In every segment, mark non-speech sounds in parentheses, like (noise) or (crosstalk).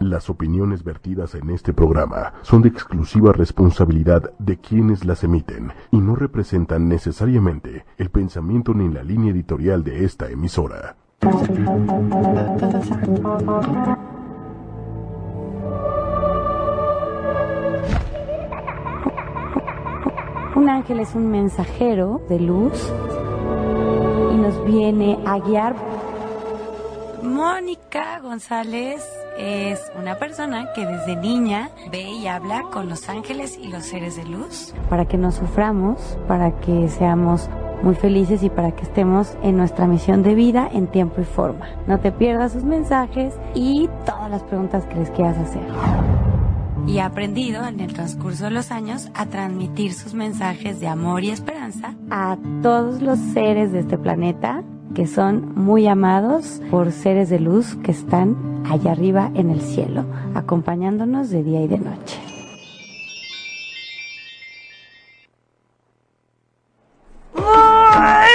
Las opiniones vertidas en este programa son de exclusiva responsabilidad de quienes las emiten y no representan necesariamente el pensamiento ni la línea editorial de esta emisora. Un ángel es un mensajero de luz y nos viene a guiar. Mónica González es una persona que desde niña ve y habla con los ángeles y los seres de luz. Para que no suframos, para que seamos muy felices y para que estemos en nuestra misión de vida en tiempo y forma. No te pierdas sus mensajes y todas las preguntas que les quieras hacer. Y he aprendido en el transcurso de los años a transmitir sus mensajes de amor y esperanza a todos los seres de este planeta que son muy amados por seres de luz que están allá arriba en el cielo, acompañándonos de día y de noche. Muy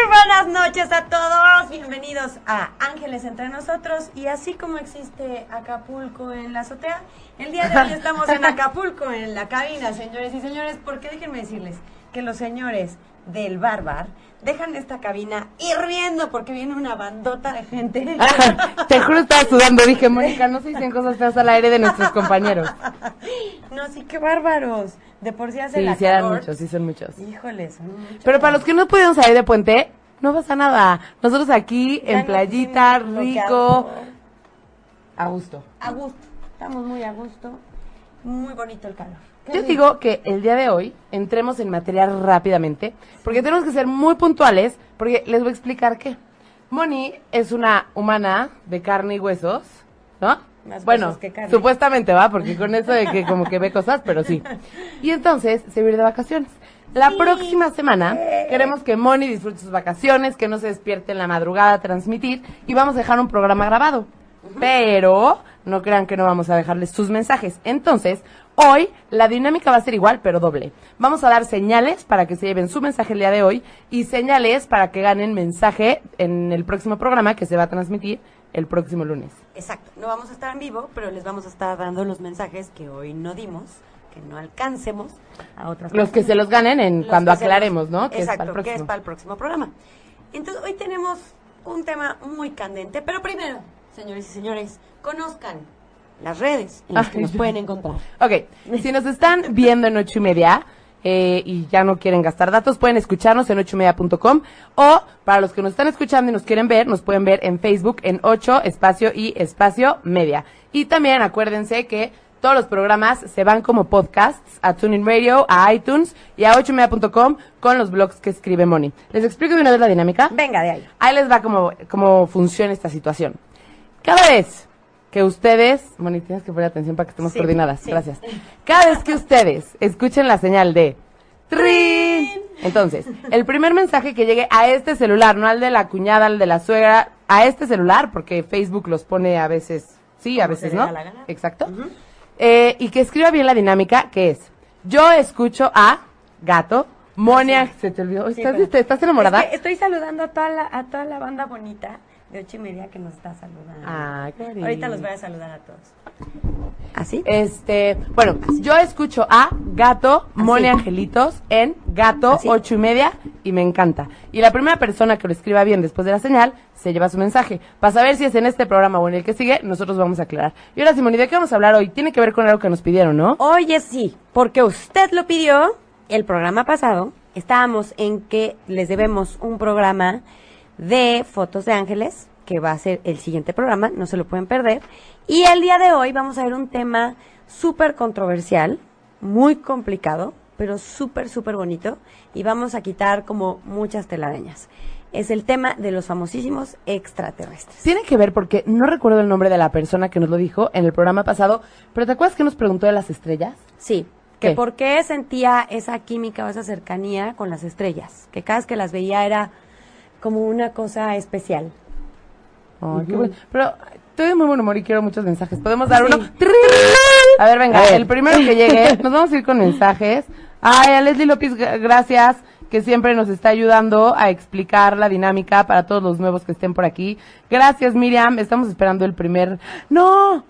buenas noches a todos, bienvenidos a Ángeles entre nosotros y así como existe Acapulco en la azotea, el día de hoy estamos en (laughs) Acapulco en la cabina, señores y señores, porque déjenme decirles que los señores del Barbar dejan esta cabina hirviendo porque viene una bandota de gente. (laughs) Te juro estaba sudando, dije, Mónica, no se dicen cosas feas al aire de nuestros compañeros. No, sí, qué bárbaros. De por sí hace Sí, la sí eran muchos, sí son muchos. Híjole, son muchos. Pero para los que no pudieron salir de puente, no pasa nada. Nosotros aquí Ya en playita, rico, a gusto. A gusto. Estamos muy a gusto. Muy bonito el calor. Yo digo que el día de hoy entremos en materia rápidamente, porque tenemos que ser muy puntuales, porque les voy a explicar qué. Moni es una humana de carne y huesos, ¿no? Más bueno, que carne. supuestamente va, porque con eso de que como que ve cosas, pero sí. Y entonces se va a ir de vacaciones. La próxima semana queremos que Moni disfrute sus vacaciones, que no se despierte en la madrugada a transmitir y vamos a dejar un programa grabado. Pero no crean que no vamos a dejarles sus mensajes. Entonces, hoy la dinámica va a ser igual, pero doble. Vamos a dar señales para que se lleven su mensaje el día de hoy y señales para que ganen mensaje en el próximo programa que se va a transmitir el próximo lunes. Exacto. No vamos a estar en vivo, pero les vamos a estar dando los mensajes que hoy no dimos, que no alcancemos a otras Los que se los ganen en Los cuando aclaremos, los- ¿no? Que es Exacto, para el que es para el próximo programa. Entonces, hoy tenemos un tema muy candente, pero primero, señores y señores, conozcan las redes en las que nos pueden encontrar. Ok, si nos están viendo en ocho y media eh, y ya no quieren gastar datos, pueden escucharnos en ocho y media.com o para los que nos están escuchando y nos quieren ver, nos pueden ver en Facebook en 8 espacio y espacio media. Y también acuérdense que todos los programas se van como podcasts a TuneIn Radio, a iTunes y a 8 y media.com con los blogs que escribe Moni. ¿Les explico de una vez la dinámica? Venga, de ahí. Ahí les va cómo, cómo funciona esta situación. Cada vez que ustedes, Moni, tienes que poner atención para que estemos Sí, coordinadas, sí. gracias. Cada vez que ustedes escuchen la señal de ¡Trin! Entonces, el primer mensaje que llegue a este celular, no al de la cuñada, al de la suegra, a este celular, porque Facebook los pone a veces sí, a veces no. da la gana. Exacto. Eh, y que escriba bien la dinámica, que es, yo escucho a gato, Monia, se te olvidó, Sí, ¿estás, pero- te- ¿estás enamorada? Es que estoy saludando a toda la, a toda la banda bonita de ocho y media que nos está saludando. Ah, qué bonito. Ahorita los voy a saludar a todos. ¿Así? Este, bueno, yo escucho a Gato, Moni Así. Angelitos en Gato Así. ocho y media y me encanta. Y la primera persona que lo escriba bien después de la señal se lleva su mensaje. Para saber si es en este programa o en el que sigue, nosotros vamos a aclarar. Y ahora, Simoni, ¿de qué vamos a hablar hoy? Tiene que ver con algo que nos pidieron, ¿no? Oye, sí, porque usted lo pidió el programa pasado. Estábamos en que les debemos un programa de fotos de ángeles, que va a ser el siguiente programa, no se lo pueden perder. Y el día de hoy vamos a ver un tema súper controversial, muy complicado, pero súper, súper bonito. Y vamos a quitar como muchas telarañas. Es el tema de los famosísimos extraterrestres. Tiene que ver porque no recuerdo el nombre de la persona que nos lo dijo en el programa pasado, pero ¿te acuerdas que nos preguntó de las estrellas? Sí, que por qué sentía esa química o esa cercanía con las estrellas, que cada vez que las veía era como una cosa especial. Ay, qué bueno. Pero estoy de muy buen humor y quiero muchos mensajes. ¿Podemos dar Sí. uno? A ver, venga, A ver. el primero que llegue, (laughs) nos vamos a ir con mensajes. Ay, a Leslie López, gra- gracias, que siempre nos está ayudando a explicar la dinámica para todos los nuevos que estén por aquí. Gracias, Miriam, estamos esperando el primer... ¡No!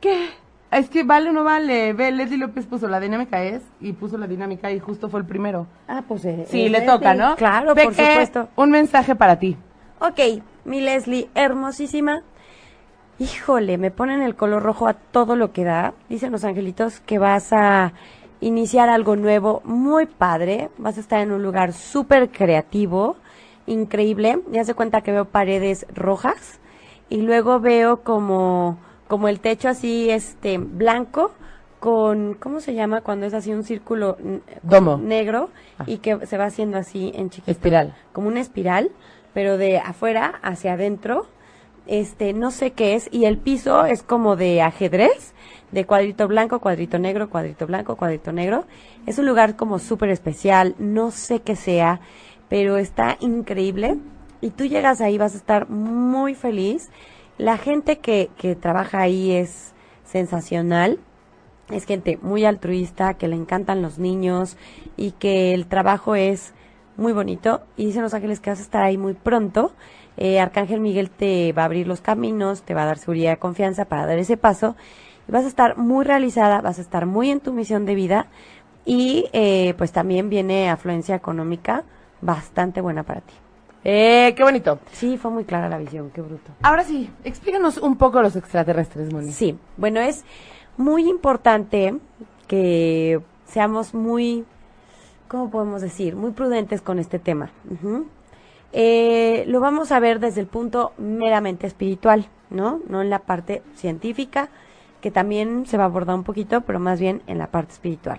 ¿Qué? Es que vale o no vale. Ve, Leslie López puso la dinámica es y puso la dinámica y justo fue el primero. Ah, pues eh, Sí, eh, le Leslie. toca, ¿no? Claro, por supuesto. Un mensaje para ti. Ok, mi Leslie, hermosísima. Híjole, me ponen el color rojo a todo lo que da. Dicen los angelitos que vas a iniciar algo nuevo, muy padre. Vas a estar en un lugar súper creativo, increíble. Ya se cuenta que veo paredes rojas y luego veo como, como el techo así, este, blanco con, ¿cómo se llama cuando es así un círculo Domo. negro Ah. y que se va haciendo así en chiquito? Espiral. como una espiral, pero de afuera hacia adentro. Este, no sé qué es, y el piso es como de ajedrez, de cuadrito blanco, cuadrito negro, cuadrito blanco, cuadrito negro. Es un lugar como súper especial, no sé qué sea, pero está increíble. Y tú llegas ahí, vas a estar muy feliz. La gente que, que trabaja ahí es sensacional es gente muy altruista, que le encantan los niños y que el trabajo es muy bonito. Y dicen los ángeles que vas a estar ahí muy pronto. Eh, Arcángel Miguel te va a abrir los caminos, te va a dar seguridad y confianza para dar ese paso. Y vas a estar muy realizada, vas a estar muy en tu misión de vida. Y eh, pues también viene afluencia económica bastante buena para ti. Eh, qué bonito. Sí, fue muy clara la visión, qué bruto. Ahora sí, explícanos un poco los extraterrestres, Moni. Sí, bueno, es muy importante que seamos muy, ¿cómo podemos decir? Muy prudentes con este tema. Eh, lo vamos a ver desde el punto meramente espiritual, ¿no? No en la parte científica, que también se va a abordar un poquito, pero más bien en la parte espiritual.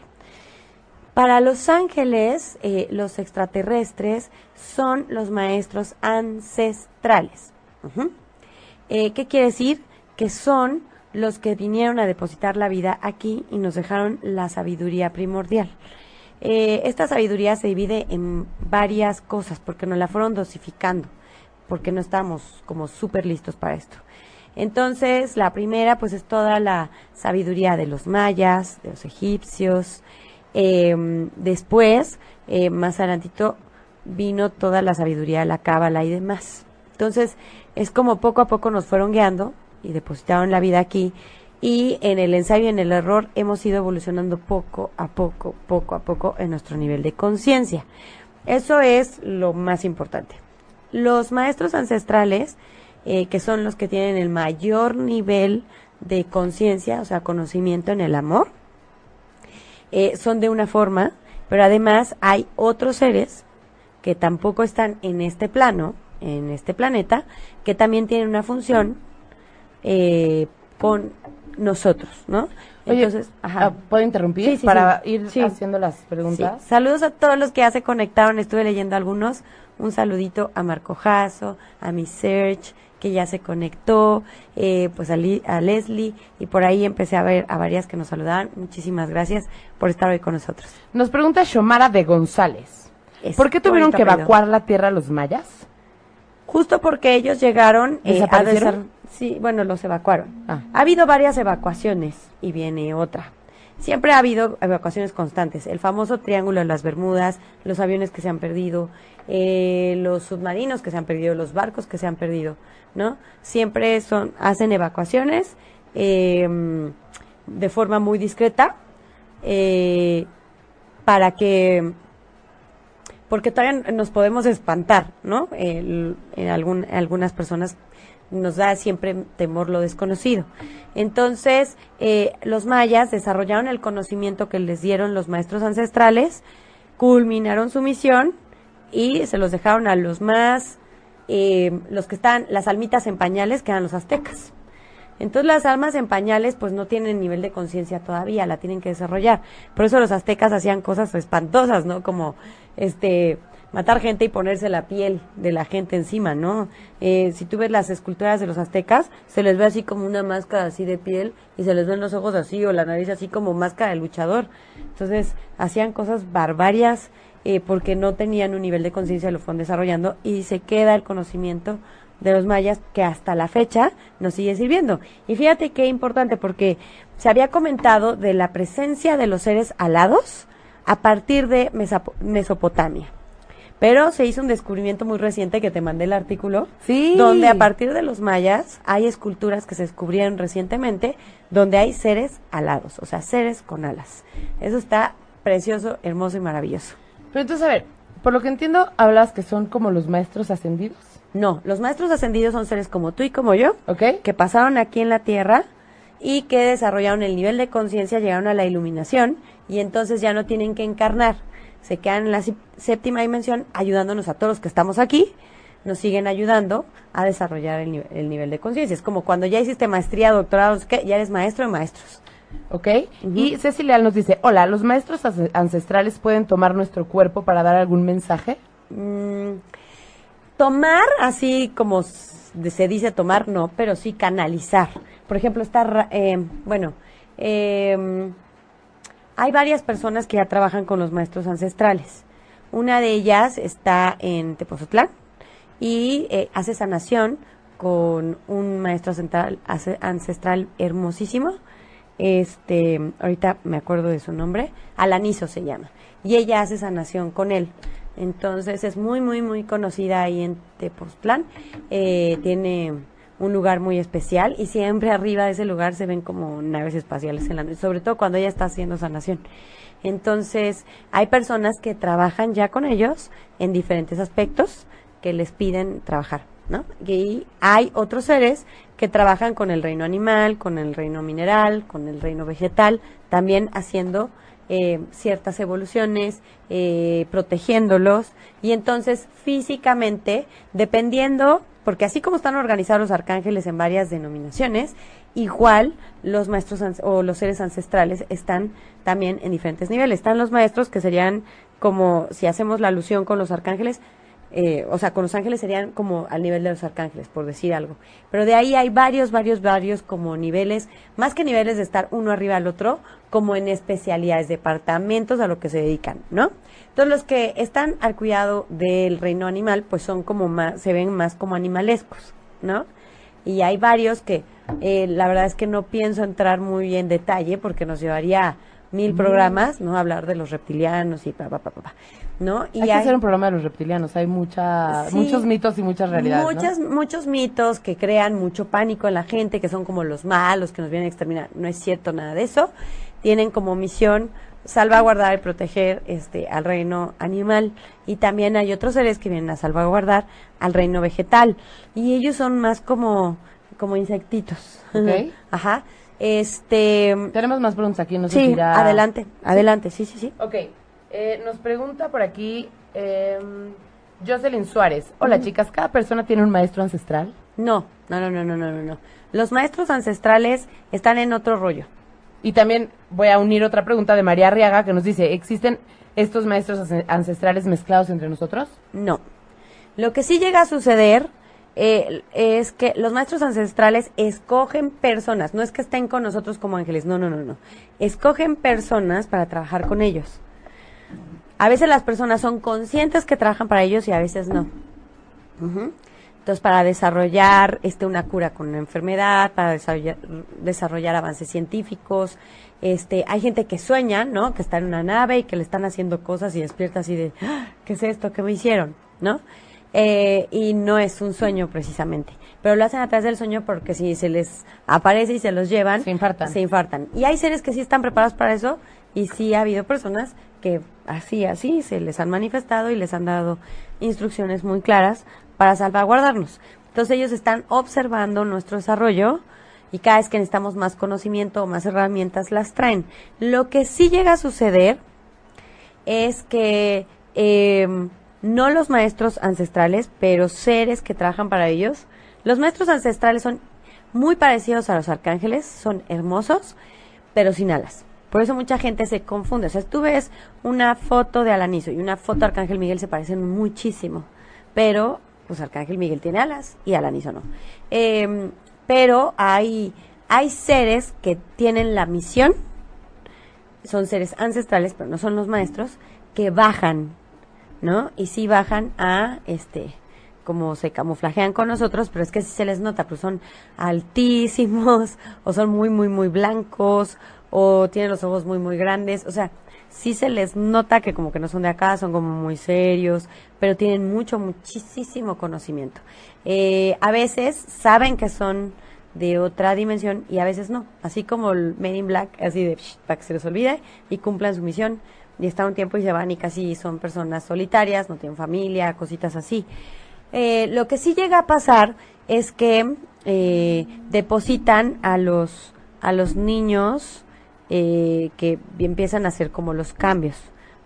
Para los ángeles, eh, los extraterrestres son los maestros ancestrales. Eh, ¿Qué quiere decir? Que son los que vinieron a depositar la vida aquí y nos dejaron la sabiduría primordial. Eh, esta sabiduría se divide en varias cosas porque nos la fueron dosificando, porque no estamos como súper listos para esto. Entonces, la primera pues es toda la sabiduría de los mayas, de los egipcios. Eh, después, más adelantito, vino toda la sabiduría la cábala y demás. Entonces, es como poco a poco nos fueron guiando y depositaron la vida aquí. Y en el ensayo y en el error hemos ido evolucionando poco a poco, poco a poco en nuestro nivel de conciencia. Eso es lo más importante. Los maestros ancestrales, eh, que son los que tienen el mayor nivel de conciencia, o sea, conocimiento en el amor, eh, son de una forma, pero además hay otros seres que tampoco están en este plano, en este planeta, que también tienen una función eh, con nosotros, ¿no? Oye, Entonces, ajá. ah, ¿puedo interrumpir Sí, sí, para sí. ir haciendo las preguntas? Sí. Saludos a todos los que ya se conectaron, estuve leyendo algunos. Un saludito a Marco Jasso, a mi Search, que ya se conectó, eh, pues a, a Leslie, y por ahí empecé a ver a varias que nos saludaban. Muchísimas gracias por estar hoy con nosotros. Nos pregunta Xomara de González. Es ¿Por qué tuvieron que evacuar la Tierra los mayas? Justo porque ellos llegaron eh, a desar- Sí, bueno, los evacuaron. Ah. Ha habido varias evacuaciones y viene otra. Siempre ha habido evacuaciones constantes. El famoso Triángulo de las Bermudas, los aviones que se han perdido, eh, los submarinos que se han perdido, los barcos que se han perdido, ¿no? Siempre son hacen evacuaciones eh, de forma muy discreta eh, para que porque todavía nos podemos espantar, ¿no? En algún- algunas personas nos da siempre temor lo desconocido. Entonces, eh, los mayas desarrollaron el conocimiento que les dieron los maestros ancestrales, culminaron su misión y se los dejaron a los más, eh, los que están, las almitas en pañales, que eran los aztecas. Entonces las almas en pañales pues no tienen nivel de conciencia todavía, la tienen que desarrollar. Por eso los aztecas hacían cosas espantosas, ¿no? Como este matar gente y ponerse la piel de la gente encima, ¿no? Eh, si tú ves las esculturas de los aztecas, se les ve así como una máscara así de piel y se les ven los ojos así o la nariz así como máscara de luchador. Entonces hacían cosas barbarias eh, porque no tenían un nivel de conciencia, lo fueron desarrollando y se queda el conocimiento de los mayas que hasta la fecha nos sigue sirviendo. Y fíjate qué importante porque se había comentado de la presencia de los seres alados a partir de Mesopotamia. Pero se hizo un descubrimiento muy reciente que te mandé el artículo, Sí. donde a partir de los mayas hay esculturas que se descubrieron recientemente donde hay seres alados, o sea, seres con alas. Eso está precioso, hermoso y maravilloso. Pero entonces, a ver, por lo que entiendo, hablas que son como los maestros ascendidos, No, los maestros ascendidos son seres como tú y como yo, ¿ok? que pasaron aquí en la Tierra y que desarrollaron el nivel de conciencia, llegaron a la iluminación y entonces ya no tienen que encarnar. Se quedan en la séptima dimensión ayudándonos a todos los que estamos aquí, nos siguen ayudando a desarrollar el, nive- el nivel de conciencia. Es como cuando ya hiciste maestría, doctorado, qué, ya eres maestro de maestros. ¿Ok? Y Ceci Leal nos dice, hola, ¿los maestros ance- ancestrales pueden tomar nuestro cuerpo para dar algún mensaje? Mm, tomar, así como se dice tomar, no, pero sí canalizar. Por ejemplo, está, eh, bueno, eh, hay varias personas que ya trabajan con los maestros ancestrales. Una de ellas está en Tepozotlán y eh, hace sanación con un maestro ancestral, ancestral hermosísimo. Este, ahorita me acuerdo de su nombre, Alanizo se llama. Y ella hace sanación con él. Entonces es muy, muy, muy conocida ahí en Tepoztlán. Eh, tiene un lugar muy especial y siempre arriba de ese lugar se ven como naves espaciales en la noche, sobre todo cuando ella está haciendo sanación. Entonces, hay personas que trabajan ya con ellos en diferentes aspectos que les piden trabajar, ¿no? Y hay otros seres que trabajan con el reino animal, con el reino mineral, con el reino vegetal, también haciendo eh, ciertas evoluciones, eh, protegiéndolos. Y entonces, físicamente, dependiendo, porque así como están organizados los arcángeles en varias denominaciones, igual los maestros o los seres ancestrales están también en diferentes niveles. Están los maestros que serían como, si hacemos la alusión con los arcángeles, eh, o sea, con los ángeles serían como al nivel de los arcángeles, por decir algo. Pero de ahí hay varios, varios, varios como niveles, más que niveles de estar uno arriba al otro, como en especialidades, departamentos a lo que se dedican, ¿no? Entonces los que están al cuidado del reino animal, pues son como más, se ven más como animalescos, ¿no? Y hay varios que eh, la verdad es que no pienso entrar muy en detalle porque nos llevaría mil programas, ¿no? Hablar de los reptilianos y pa, pa, pa, pa, ¿no? Y hay que hacer un programa de los reptilianos, hay mucha, Sí. muchos mitos y muchas realidades, ¿no? Muchas, Muchos mitos que crean mucho pánico en la gente, que son como los malos, que nos vienen a exterminar. No es cierto nada de eso. Tienen como misión salvaguardar y proteger este al reino animal y también hay otros seres que vienen a salvaguardar al reino vegetal y ellos son más como como insectitos. Ok. (laughs) Ajá. Este Tenemos más preguntas aquí, no sé si sí, adelante, adelante, sí, sí, sí. Ok, eh, nos pregunta por aquí eh, Jocelyn Suárez. Hola chicas, ¿cada persona tiene un maestro ancestral? No, no, no, no, no, no, no. Los maestros ancestrales están en otro rollo. Y también voy a unir otra pregunta de María Arriaga que nos dice, ¿existen estos maestros ance- ancestrales mezclados entre nosotros? No. Lo que sí llega a suceder eh, es que los maestros ancestrales escogen personas, no es que estén con nosotros como ángeles, no, no, no, no. Escogen personas para trabajar con ellos. A veces las personas son conscientes que trabajan para ellos y a veces no. Entonces, para desarrollar este, una cura con una enfermedad, para desarrollar, desarrollar avances científicos, este, hay gente que sueña, ¿no? Que está en una nave y que le están haciendo cosas y despierta así de, "Ah, ¿qué es esto? ¿Qué me hicieron? ¿No? Eh, y no es un sueño precisamente. Pero lo hacen a través del sueño porque si se les aparece y se los llevan, Se infartan. se infartan. Y hay seres que sí están preparados para eso y sí ha habido personas que así, así se les han manifestado y les han dado instrucciones muy claras para salvaguardarnos. Entonces ellos están observando nuestro desarrollo y cada vez que necesitamos más conocimiento o más herramientas las traen. Lo que sí llega a suceder es que eh, no los maestros ancestrales, pero seres que trabajan para ellos. Los maestros ancestrales son muy parecidos a los arcángeles, son hermosos, pero sin alas. Por eso mucha gente se confunde. O sea, tú ves una foto de Alanizo y una foto de Arcángel Miguel se parecen muchísimo, pero pues Arcángel Miguel tiene alas y Alanizo no. Eh, pero hay, hay seres que tienen la misión son seres ancestrales, pero no son los maestros, que bajan, ¿no? Y sí bajan a, este, como se camuflajean con nosotros, pero es que sí se les nota, pues son altísimos, (laughs) o son muy, muy, muy blancos, o tienen los ojos muy, muy grandes, o sea, sí se les nota que como que no son de acá, son como muy serios, pero tienen mucho, muchísimo conocimiento. Eh, a veces saben que son de otra dimensión y a veces no, así como el Men in Black, así de para que se les olvide y cumplan su misión y están un tiempo y se van y casi son personas solitarias, no tienen familia, cositas así. Eh, lo que sí llega a pasar es que eh, depositan a los a los niños eh, que empiezan a hacer como los cambios,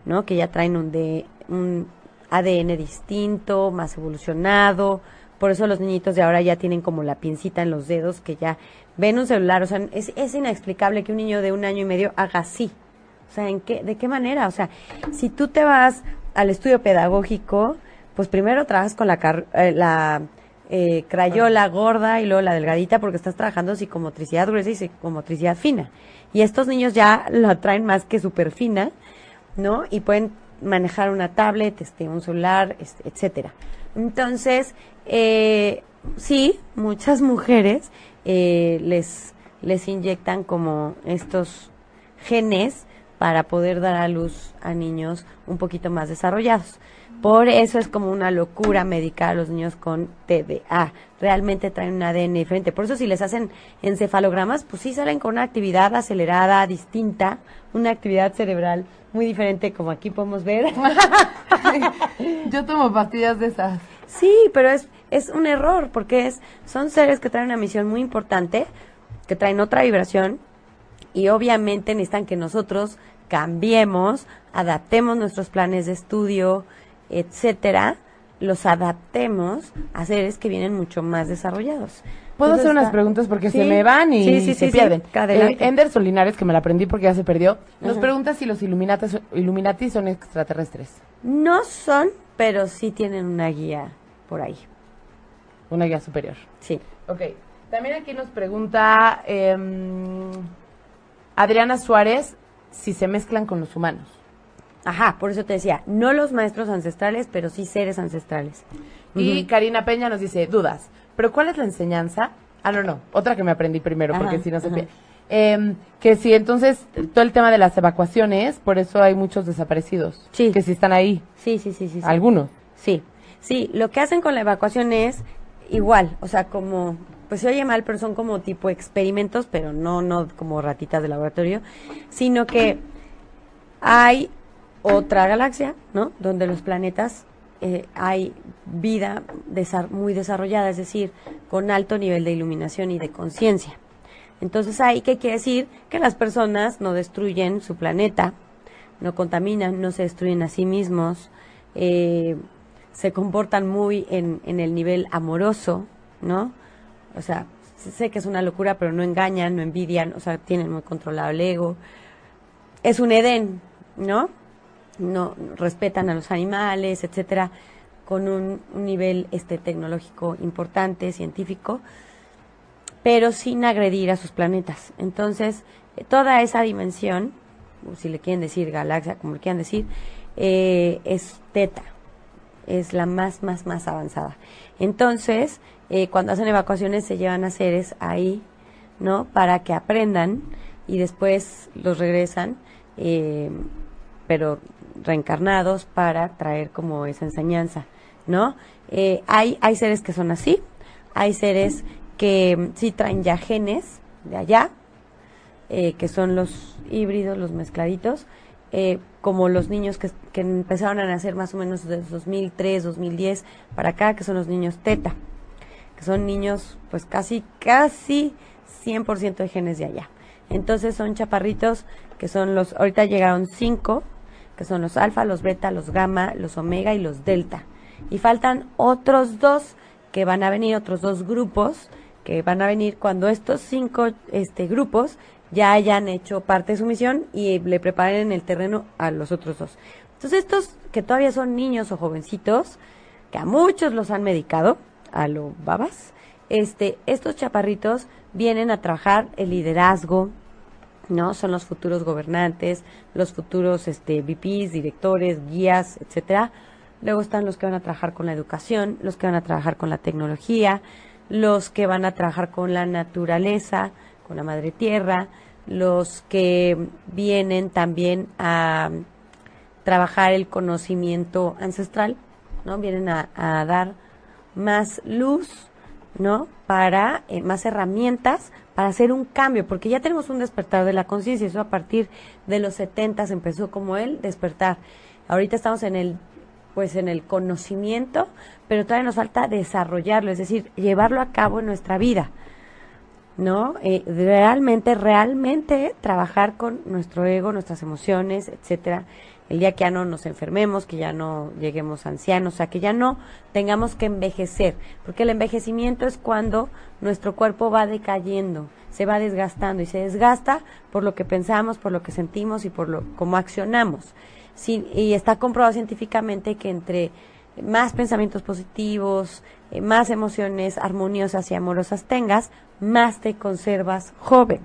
¿no? Que ya traen un, de, un ADN distinto, más evolucionado. Por eso los niñitos de ahora ya tienen como la pincita en los dedos, que ya ven un celular. O sea, es, es inexplicable que un niño de un año y medio haga así. O sea, ¿en qué, ¿de qué manera? O sea, si tú te vas al estudio pedagógico, pues primero trabajas con la, eh, la eh, crayola gorda y luego la delgadita porque estás trabajando psicomotricidad gruesa y psicomotricidad fina. Y estos niños ya lo traen más que súper fina, ¿no? Y pueden manejar una tablet, este, un celular, este, etcétera. Entonces, eh, sí, muchas (laughs) mujeres eh, les, les inyectan como estos genes para poder dar a luz a niños un poquito más desarrollados. Por eso es como una locura médica a los niños con TDA. Realmente traen un ADN diferente. Por eso si les hacen encefalogramas, pues sí salen con una actividad acelerada, distinta, una actividad cerebral muy diferente, como aquí podemos ver. (laughs) Yo tomo pastillas de esas. Sí, pero es, es un error, porque es, son seres que traen una misión muy importante, que traen otra vibración, y obviamente necesitan que nosotros cambiemos, adaptemos nuestros planes de estudio, etcétera, los adaptemos a seres que vienen mucho más desarrollados. Puedo hacer unas preguntas porque se me van y se pierden. Eh, Ender Solinares, que me la aprendí porque ya se perdió, nos pregunta si los Illuminati son extraterrestres. No son, pero sí tienen una guía por ahí. Una guía superior. Sí. Ok. También aquí nos pregunta em, Adriana Suárez si se mezclan con los humanos. Ajá, por eso te decía, no los maestros ancestrales, pero sí seres ancestrales. Y Karina Peña nos dice, dudas, pero ¿cuál es la enseñanza? Ah, no, no, otra que me aprendí primero, porque si no se. Em, que si entonces todo el tema de las evacuaciones, por eso hay muchos desaparecidos. Sí. Que si están ahí. Sí, sí, sí, sí. Algunos. Sí, sí, lo que hacen con la evacuación es igual, o sea, como, pues se oye mal, pero son como tipo experimentos, pero no, no como ratitas de laboratorio, sino que hay otra galaxia, ¿no? Donde los planetas eh, hay vida muy desarrollada, es decir, con alto nivel de iluminación y de conciencia. Entonces ahí, ¿qué quiere decir? Que las personas no destruyen su planeta, no contaminan, no se destruyen a sí mismos, eh, se comportan muy en, en el nivel amoroso, ¿no? O sea, sé que es una locura, pero no engañan, no envidian, o sea, tienen muy controlado el ego. Es un Edén, ¿no? No respetan a los animales, etcétera, con un, nivel este tecnológico importante, científico, pero sin agredir a sus planetas. Entonces, eh, toda esa dimensión, si le quieren decir galaxia, como le quieran decir, eh, es teta, es la más, más, más avanzada. Entonces, eh, cuando hacen evacuaciones se llevan a seres ahí, ¿no? Para que aprendan y después los regresan, pero reencarnados para traer como esa enseñanza, ¿no? Eh, hay, hay seres que son así, hay seres que mm, sí traen ya genes de allá, eh, que son los híbridos, los mezcladitos, eh, como los niños que, que, empezaron a nacer más o menos desde 2003, 2010 para acá, que son los niños teta, que son niños pues casi, casi 100% de genes de allá. Entonces son chaparritos que son los, ahorita llegaron cinco, que son los alfa, los beta, los gamma, los omega y los delta. Y faltan otros dos que van a venir, otros dos grupos que van a venir cuando estos cinco este, grupos ya hayan hecho parte de su misión y le preparen el terreno a los otros dos. Entonces estos que todavía son niños o jovencitos, que a muchos los han medicado, a lo babas, este, estos chaparritos vienen a trabajar el liderazgo, ¿no? Son los futuros gobernantes, los futuros este, VPs, directores, guías, etcétera, luego están los que van a trabajar con la educación, los que van a trabajar con la tecnología, los que van a trabajar con la naturaleza, con la madre tierra, los que vienen también a trabajar el conocimiento ancestral, ¿no? Vienen a, dar más luz, ¿no? Para eh, más herramientas para hacer un cambio, porque ya tenemos un despertar de la conciencia, eso a partir de los 70 empezó como el despertar. Ahorita estamos en el pues en el conocimiento, pero todavía nos falta desarrollarlo, es decir, llevarlo a cabo en nuestra vida. ¿No? Eh, realmente, realmente trabajar con nuestro ego, nuestras emociones, etcétera, el día que ya no nos enfermemos, que ya no lleguemos ancianos, o sea, que ya no tengamos que envejecer, porque el envejecimiento es cuando nuestro cuerpo va decayendo, se va desgastando y se desgasta por lo que pensamos, por lo que sentimos y por lo cómo accionamos. y está comprobado científicamente que entre más pensamientos positivos, eh, más emociones armoniosas y amorosas tengas, más te conservas joven,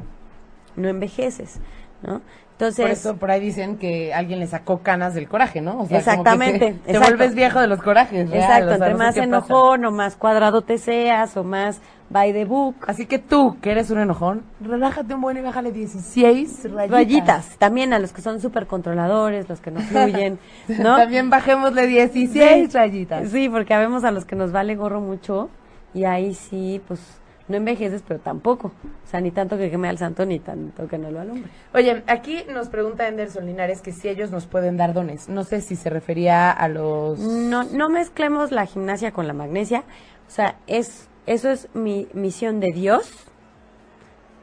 no envejeces, ¿no? Entonces, por eso por ahí dicen que alguien le sacó canas del coraje, ¿no? exactamente. te, vuelves viejo de los corajes. Exacto, entre más enojón o más cuadrado te seas o más by the book. Así que tú, que eres un enojón, relájate un buen y bájale 16 rayitas. rayitas. También a los que son súper controladores, los que no (laughs) fluyen, ¿no? También bajémosle 16 rayitas. Sí, porque vemos a los que nos vale gorro mucho y ahí sí, pues no envejeces, pero tampoco. O sea, ni tanto que queme al santo, ni tanto que no lo alumbre. Oye, aquí nos pregunta Anderson Linares que si ellos nos pueden dar dones. No sé si se refería a los... No, no mezclemos la gimnasia con la magnesia. O sea, es, eso es mi misión de Dios,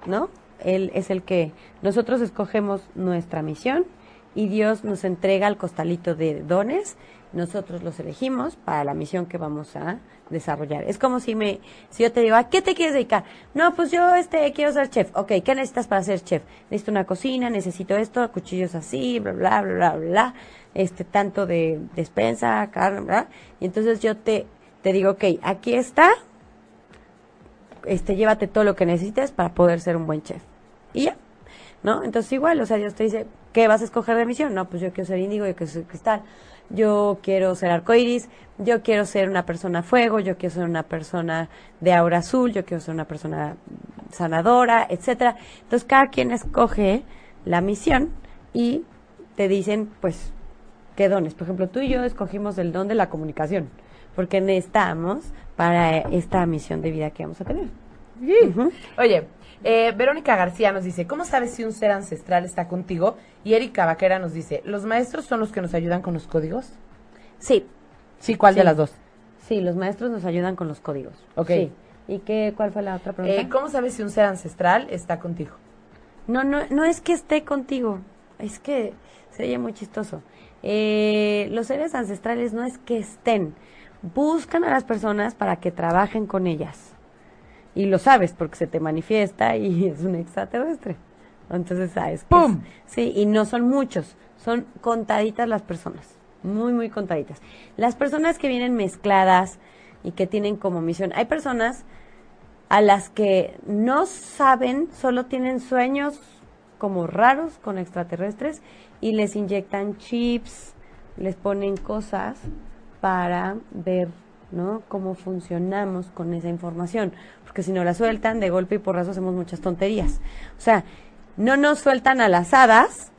¿no? Él es el que nosotros escogemos nuestra misión y Dios nos entrega el costalito de dones. Nosotros los elegimos para la misión que vamos a desarrollar. Es como si me, si yo te digo, ¿a qué te quieres dedicar? No, pues yo este quiero ser chef. Ok, ¿qué necesitas para ser chef? Necesito una cocina, necesito esto, cuchillos así, bla, bla, bla, bla, bla, este, tanto de despensa, carne, bla. Y entonces yo te, te digo, ok, aquí está, este, llévate todo lo que necesites para poder ser un buen chef. Y ya, ¿no? Entonces igual, o sea, Dios te dice, ¿qué vas a escoger de misión? No, pues yo quiero ser índigo, yo quiero ser cristal yo quiero ser arcoiris, yo quiero ser una persona fuego, yo quiero ser una persona de aura azul, yo quiero ser una persona sanadora, etcétera. Entonces cada quien escoge la misión y te dicen, pues, qué dones. Por ejemplo, tú y yo escogimos el don de la comunicación, porque necesitamos para esta misión de vida que vamos a tener. Oye, eh, Verónica García nos dice, ¿cómo sabes si un ser ancestral está contigo? Y Erika Vaquera nos dice, ¿los maestros son los que nos ayudan con los códigos? Sí. Sí, ¿cuál de las dos? Sí, los maestros nos ayudan con los códigos. Ok. ¿Y qué, cuál fue la otra pregunta? Eh, ¿Cómo sabes si un ser ancestral está contigo? No, no, no es que esté contigo, es que sería muy chistoso. Eh, los seres ancestrales no es que estén, buscan a las personas para que trabajen con ellas y lo sabes porque se te manifiesta y (laughs) es un extraterrestre. Entonces sabes que ¡Pum! sí, y no son muchos, son contaditas las personas, muy, muy contaditas. Las personas que vienen mezcladas y que tienen como misión, hay personas a las que no saben, solo tienen sueños como raros con extraterrestres y les inyectan chips, les ponen cosas para ver ¿no? Cómo funcionamos con esa información. Porque si no la sueltan, de golpe y porrazo hacemos muchas tonterías. O sea, no nos sueltan a las hadas,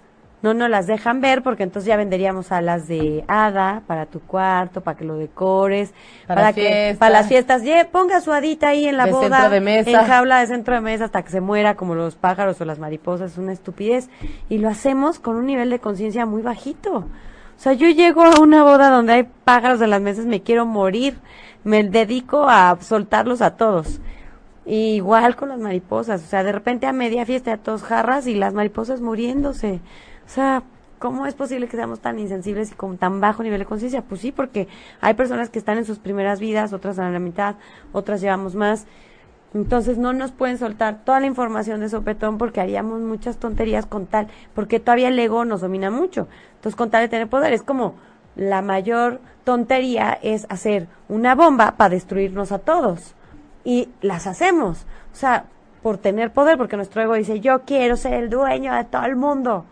no nos las dejan ver, porque entonces ya venderíamos a las de hada para tu cuarto, para que lo decores, para, que para las fiestas, ponga su hadita ahí en la boda, de mesa. en jaula de centro de mesa hasta que se muera como los pájaros o las mariposas, es una estupidez. Y lo hacemos con un nivel de conciencia muy bajito. O sea, yo llego a una boda donde hay pájaros en las mesas, me quiero morir. Me dedico a soltarlos a todos. igual con las mariposas. O sea, de repente a media fiesta a todos jarras y las mariposas muriéndose. O sea, ¿cómo es posible que seamos tan insensibles y con tan bajo nivel de conciencia? Pues sí, porque hay personas que están en sus primeras vidas, otras a la mitad, otras llevamos más. Entonces no nos pueden soltar toda la información de sopetón porque haríamos muchas tonterías con tal, porque todavía el ego nos domina mucho. Entonces con tal de tener poder es como la mayor tontería es hacer una bomba para destruirnos a todos. Y las hacemos. O sea, por tener poder, porque nuestro ego dice, yo quiero ser el dueño de todo el mundo.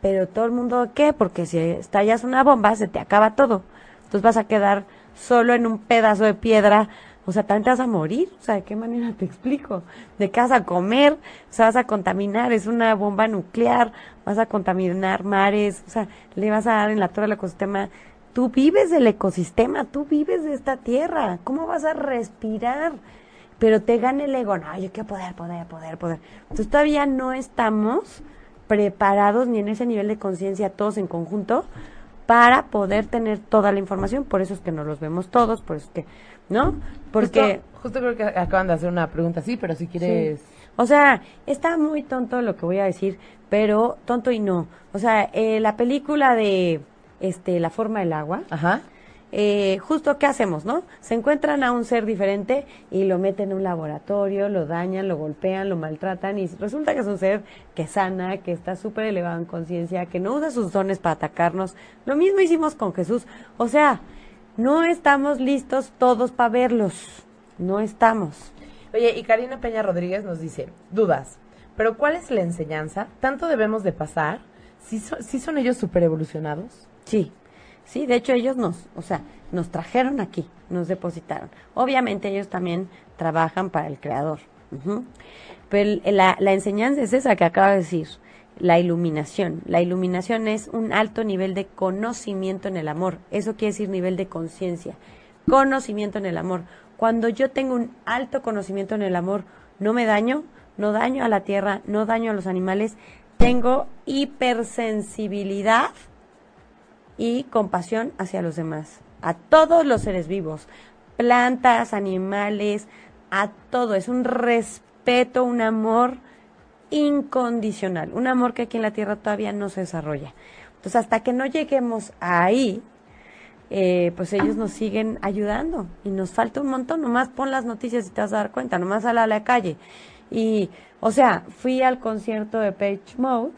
Pero todo el mundo, ¿qué? Porque si estallas una bomba, se te acaba todo. Entonces vas a quedar solo en un pedazo de piedra. O sea, también te vas a morir. O sea, ¿de qué manera te explico? ¿De qué vas a comer? O sea, vas a contaminar. Es una bomba nuclear. Vas a contaminar mares. O sea, le vas a dar en la torre al ecosistema. Tú vives del ecosistema. Tú vives de esta tierra. ¿Cómo vas a respirar? Pero te gana el ego. No, yo quiero poder, poder, poder, poder. Entonces todavía no estamos preparados ni en ese nivel de conciencia todos en conjunto para poder tener toda la información. Por eso es que no los vemos todos, por eso es que, ¿no? Porque... Justo, creo que acaban de hacer una pregunta así, pero si quieres... O sea, está muy tonto lo que voy a decir, pero tonto y no. O sea, eh, la película de este La forma del agua. Ajá eh, justo qué hacemos, ¿no? Se encuentran a un ser diferente y lo meten en un laboratorio, lo dañan, lo golpean, lo maltratan y resulta que es un ser que sana, que está súper elevado en conciencia, que no usa sus dones para atacarnos. Lo mismo hicimos con Jesús. O sea, no estamos listos todos para verlos. No estamos. Oye, y Karina Peña Rodríguez nos dice, dudas, pero ¿cuál es la enseñanza? ¿Tanto debemos de pasar? ¿Sí, ¿sí son ellos super evolucionados? Sí, Sí, de hecho ellos nos, o sea, nos trajeron aquí, nos depositaron. Obviamente ellos también trabajan para el creador. Pero la, la enseñanza es esa que acaba de decir, la iluminación. La iluminación es un alto nivel de conocimiento en el amor. Eso quiere decir nivel de conciencia. Conocimiento en el amor. Cuando yo tengo un alto conocimiento en el amor, no me daño, no daño a la tierra, no daño a los animales, tengo hipersensibilidad y compasión hacia los demás, a todos los seres vivos, plantas, animales, a todo. Es un respeto, un amor incondicional, un amor que aquí en la Tierra todavía no se desarrolla. Entonces, hasta que no lleguemos ahí, eh, pues ellos nos siguen ayudando y nos falta un montón. Nomás pon las noticias y te vas a dar cuenta, nomás sal a la calle. Y, o sea, fui al concierto de Page Mode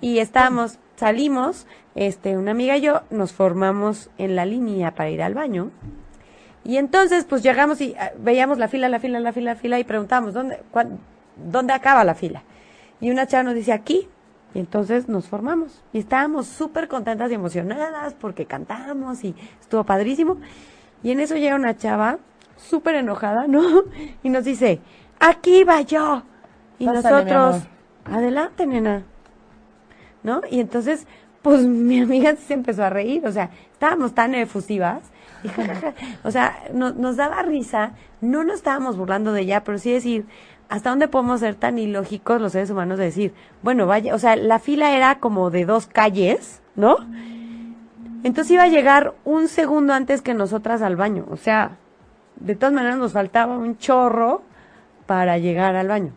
y estábamos, salimos, este, una amiga y yo nos formamos en la línea para ir al baño. Y entonces, pues llegamos y ah, veíamos la fila, la fila, la fila, la fila y preguntamos, ¿dónde, ¿dónde acaba la fila? Y una chava nos dice, aquí. Y entonces nos formamos. Y estábamos súper contentas y emocionadas porque cantamos y estuvo padrísimo. Y en eso llega una chava súper enojada, ¿no? (laughs) Y nos dice, aquí va yo. Y nosotros, adelante, nena. ¿No? Y entonces, pues (laughs) mi amiga se empezó a reír, o sea, estábamos tan efusivas, (laughs) o sea, nos daba risa, no nos estábamos burlando de ella, pero sí decir, ¿hasta dónde podemos ser tan ilógicos los seres humanos de decir, bueno, vaya, o sea, la fila era como de dos calles, ¿no? Entonces iba a llegar un segundo antes que nosotras al baño, o sea, de todas maneras nos faltaba un chorro para llegar al baño.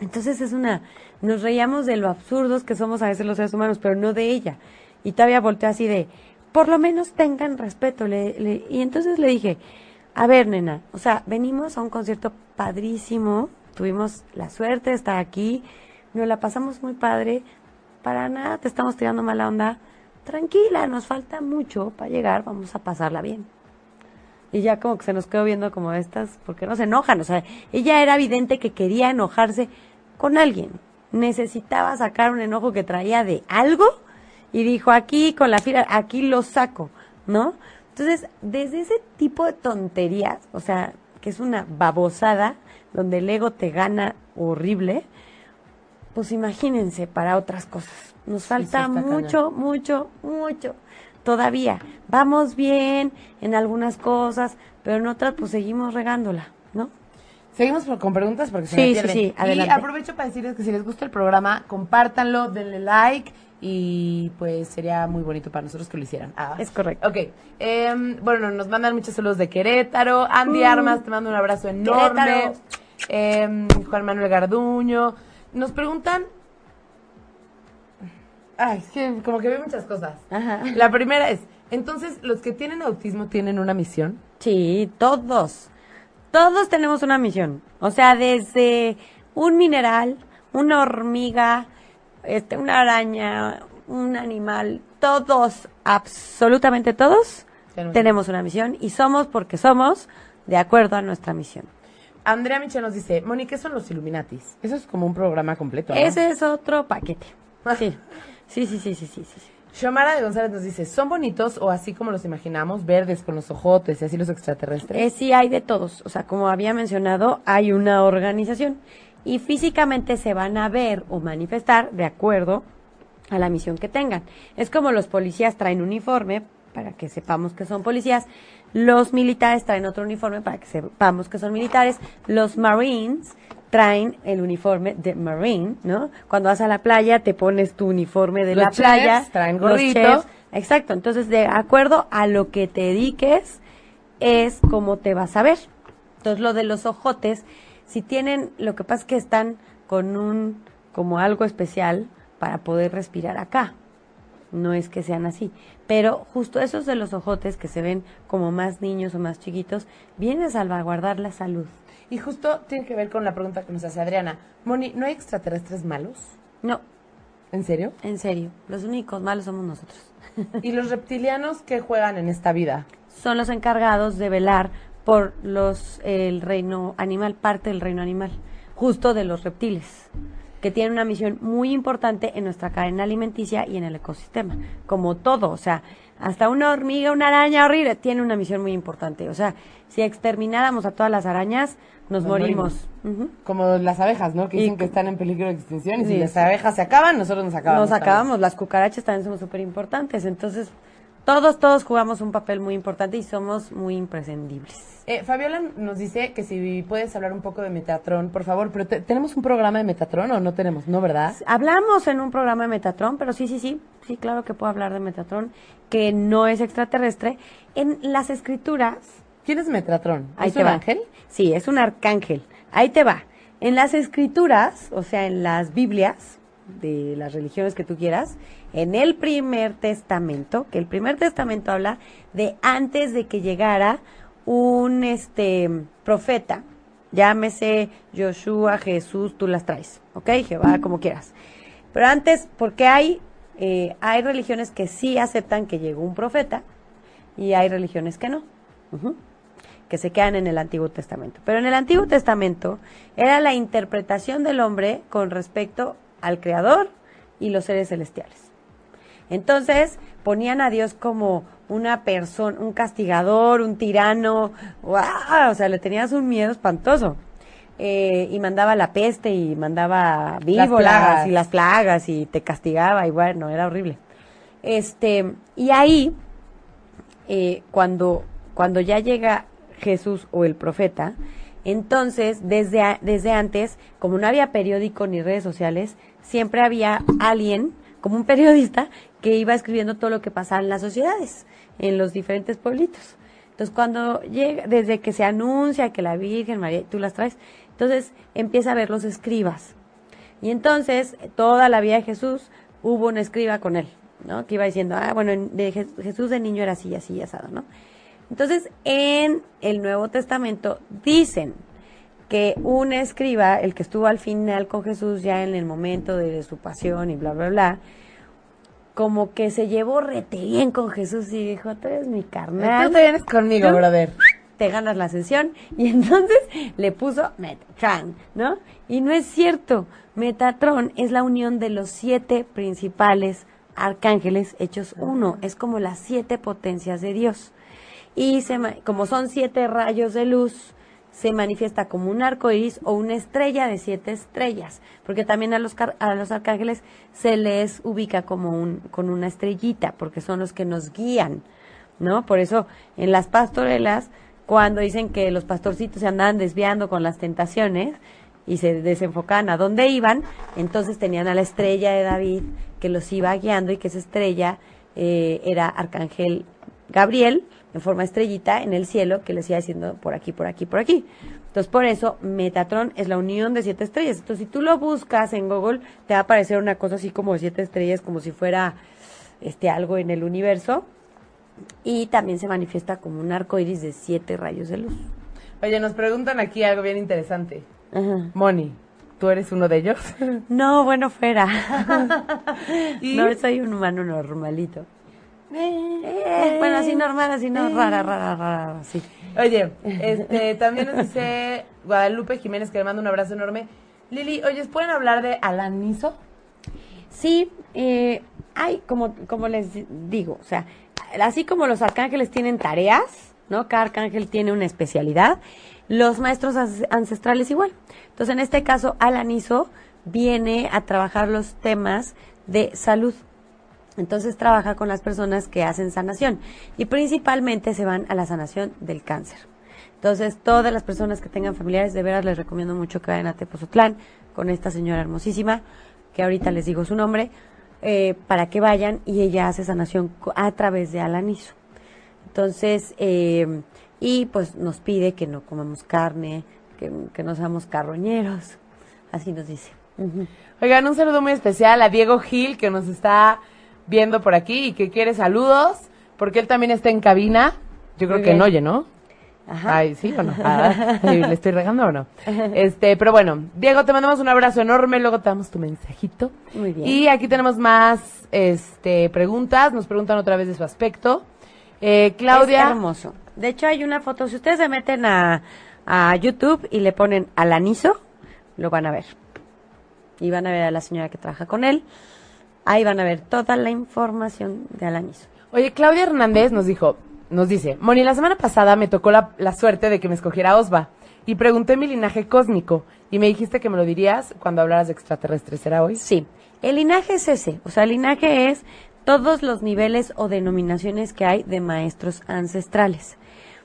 Entonces es una, nos reíamos de lo absurdos que somos a veces los seres humanos, pero no de ella. Y todavía volteó así de, por lo menos tengan respeto. Le, y entonces le dije, a ver, nena, o sea, venimos a un concierto padrísimo, tuvimos la suerte de estar aquí, nos la pasamos muy padre, para nada te estamos tirando mala onda, tranquila, nos falta mucho para llegar, vamos a pasarla bien. Y ya como que se nos quedó viendo como estas, porque no se enojan, o sea, ella era evidente que quería enojarse con alguien, necesitaba sacar un enojo que traía de algo y dijo, aquí con la fila, aquí lo saco, ¿no? Entonces, desde ese tipo de tonterías, o sea, que es una babosada, donde el ego te gana horrible, pues imagínense para otras cosas. Nos falta mucho, mucho, mucho todavía. Vamos bien en algunas cosas, pero en otras pues seguimos regándola. Seguimos con preguntas porque se sí, Sí, sí, adelante. Y aprovecho para decirles que si les gusta el programa, compártanlo, denle like y pues sería muy bonito para nosotros que lo hicieran. Ah, es correcto. Ok. Em, bueno, nos mandan muchos saludos de Querétaro. Andy uh. Armas, te mando un abrazo enorme. Eh, Juan Manuel Garduño. Nos preguntan... Ay, es que como que veo muchas cosas. Ajá. La primera es, entonces, ¿los que tienen autismo tienen una misión? Sí, todos. Todos tenemos una misión. O sea, desde un mineral, una hormiga, este, una araña, un animal, todos, absolutamente todos, tenemos, una misión y somos porque somos de acuerdo a nuestra misión. Andrea Michel nos dice, Moni, ¿qué son los Illuminatis? Eso es como un programa completo. Ese es otro paquete. (laughs) Sí. sí, sí, sí, sí, sí, Xiomara de González nos dice, ¿son bonitos o así como los imaginamos, verdes con los ojotes y así los extraterrestres? Eh, sí, hay de todos. O sea, como había mencionado, hay una organización y físicamente se van a ver o manifestar de acuerdo a la misión que tengan. Es como los policías traen uniforme para que sepamos que son policías, los militares traen otro uniforme para que sepamos que son militares, los marines traen el uniforme de marine, ¿no? Cuando vas a la playa te pones tu uniforme de la playa, traen gorritos. exacto, entonces de acuerdo a lo que te dediques es como te vas a ver. Entonces lo de los ojotes, si tienen, lo que pasa es que están con un como algo especial, para poder respirar acá. No es que sean así. Pero justo esos de los ojotes que se ven como más niños o más chiquitos, vienen a salvaguardar la salud. Y justo tiene que ver con la pregunta que nos hace Adriana. Moni, ¿no hay extraterrestres malos? No. ¿En serio? En serio. Los únicos malos somos nosotros. ¿Y los reptilianos qué juegan en esta vida? Son los encargados de velar por los el reino animal, parte del reino animal, justo de los reptiles que tiene una misión muy importante en nuestra cadena alimenticia y en el ecosistema, como todo, o sea, hasta una hormiga, una araña horrible, tiene una misión muy importante. O sea, si extermináramos a todas las arañas, nos, morimos. Como las abejas, ¿no? Que dicen que están en peligro de extinción y si las abejas se acaban, nosotros nos acabamos. Nos acabamos, las cucarachas también son súper importantes. Entonces, todos, todos jugamos un papel muy importante y somos muy imprescindibles. Eh, Fabiola nos dice que si puedes hablar un poco de Metatron, por favor, pero ¿tenemos un programa de Metatron o no tenemos? ¿No, verdad? Hablamos en un programa de Metatron, pero sí, sí, sí, sí, claro que puedo hablar de Metatron, que no es extraterrestre. En las escrituras... ¿Quién es Metatron? ¿Es un ángel? Sí, es un arcángel. Ahí te va. En las escrituras, o sea, en las Biblias de las religiones que tú quieras, en el primer testamento, que el primer testamento habla de antes de que llegara un este profeta, llámese Joshua, Jesús, tú las traes, ¿ok? Jehová, como quieras. Pero antes, porque hay, eh, hay religiones que sí aceptan que llegó un profeta y hay religiones que no, que se quedan en el Antiguo Testamento. Pero en el Antiguo Testamento era la interpretación del hombre con respecto al Creador y los seres celestiales. Entonces ponían a Dios como una persona, un castigador, un tirano, o sea, le tenías un miedo espantoso. Eh, y mandaba la peste y mandaba víboras y las plagas y te castigaba y bueno, era horrible. Este, y ahí, eh, cuando, cuando ya llega Jesús o el profeta, entonces, desde, desde antes, como no había periódico ni redes sociales, siempre había alguien, como un periodista, que iba escribiendo todo lo que pasaba en las sociedades, en los diferentes pueblitos. Entonces, cuando llega, desde que se anuncia que la Virgen María, tú las traes, entonces empieza a ver los escribas. Y entonces, toda la vida de Jesús, hubo un escriba con él, ¿no? Que iba diciendo, ah, bueno, de Jesús de niño era así, así, asado, ¿no? Entonces, en el Nuevo Testamento dicen que un escriba, el que estuvo al final con Jesús ya en el momento de su pasión y bla, bla, bla, como que se llevó rete bien con Jesús y dijo, tú eres mi carnal. Tú te vienes conmigo, brother. Te ganas la sesión. Y entonces le puso Metatron, ¿no? Y no es cierto. Metatron es la unión de los siete principales arcángeles hechos uno. Es como las siete potencias de Dios. Y se, como son siete rayos de luz, se manifiesta como un arco iris o una estrella de siete estrellas, porque también a los, a los arcángeles se les ubica como un, con una estrellita, porque son los que nos guían, ¿no? Por eso en las pastorelas, cuando dicen que los pastorcitos se andaban desviando con las tentaciones y se desenfocaban a dónde iban, entonces tenían a la estrella de David que los iba guiando y que esa estrella eh, era Arcángel Gabriel, en forma estrellita en el cielo que les iba diciendo por aquí, por aquí, por aquí. Entonces, por eso, Metatron es la unión de siete estrellas. Entonces, si tú lo buscas en Google, te va a aparecer una cosa así como siete estrellas, como si fuera este algo en el universo. Y también se manifiesta como un arco iris de siete rayos de luz. Oye, nos preguntan aquí algo bien interesante. Moni, ¿tú eres uno de ellos? No, bueno, fuera. (laughs) (laughs) No, soy un humano normalito. Eh, bueno, así normal, así no, rara, rara, rara, sí. Oye, este, también nos dice Guadalupe Jiménez que le manda un abrazo enorme. Lili, oye, ¿pueden hablar de Alanizo? Sí, eh, hay, como, como les digo, o sea, así como los arcángeles tienen tareas, ¿no? Cada arcángel tiene una especialidad, los maestros ancestrales igual. Entonces, en este caso, Alanizo viene a trabajar los temas de salud. Entonces trabaja con las personas que hacen sanación y principalmente se van a la sanación del cáncer. Entonces, todas las personas que tengan familiares, de veras les recomiendo mucho que vayan a Tepozotlán con esta señora hermosísima, que ahorita les digo su nombre, eh, para que vayan y ella hace sanación a través de Alanizo. Entonces, eh, y pues nos pide que no comamos carne, que, no seamos carroñeros, así nos dice. Oigan, un saludo muy especial a Diego Gil, que nos está viendo por aquí y que quiere saludos, porque él también está en cabina. Yo creo que no oye, ¿no? Ajá. Ay, sí o no. Ah, (laughs) ¿Le estoy regando o no? (laughs) Este, pero bueno, Diego, te mandamos un abrazo enorme, luego te damos tu mensajito. Muy bien. Y aquí tenemos más este preguntas, nos preguntan otra vez de su aspecto. Eh, Claudia. Es hermoso. De hecho, hay una foto, si ustedes se meten a, a YouTube y le ponen Alanizo, lo van a ver. Y van a ver a la señora que trabaja con él. Ahí van a ver toda la información de Alanizo. Oye, Claudia Hernández nos dijo, nos dice, Moni, la semana pasada me tocó la, suerte de que me escogiera Osva y pregunté mi linaje cósmico y me dijiste que me lo dirías cuando hablaras de extraterrestres. ¿Será hoy? Sí. El linaje es ese. O sea, el linaje es todos los niveles o denominaciones que hay de maestros ancestrales.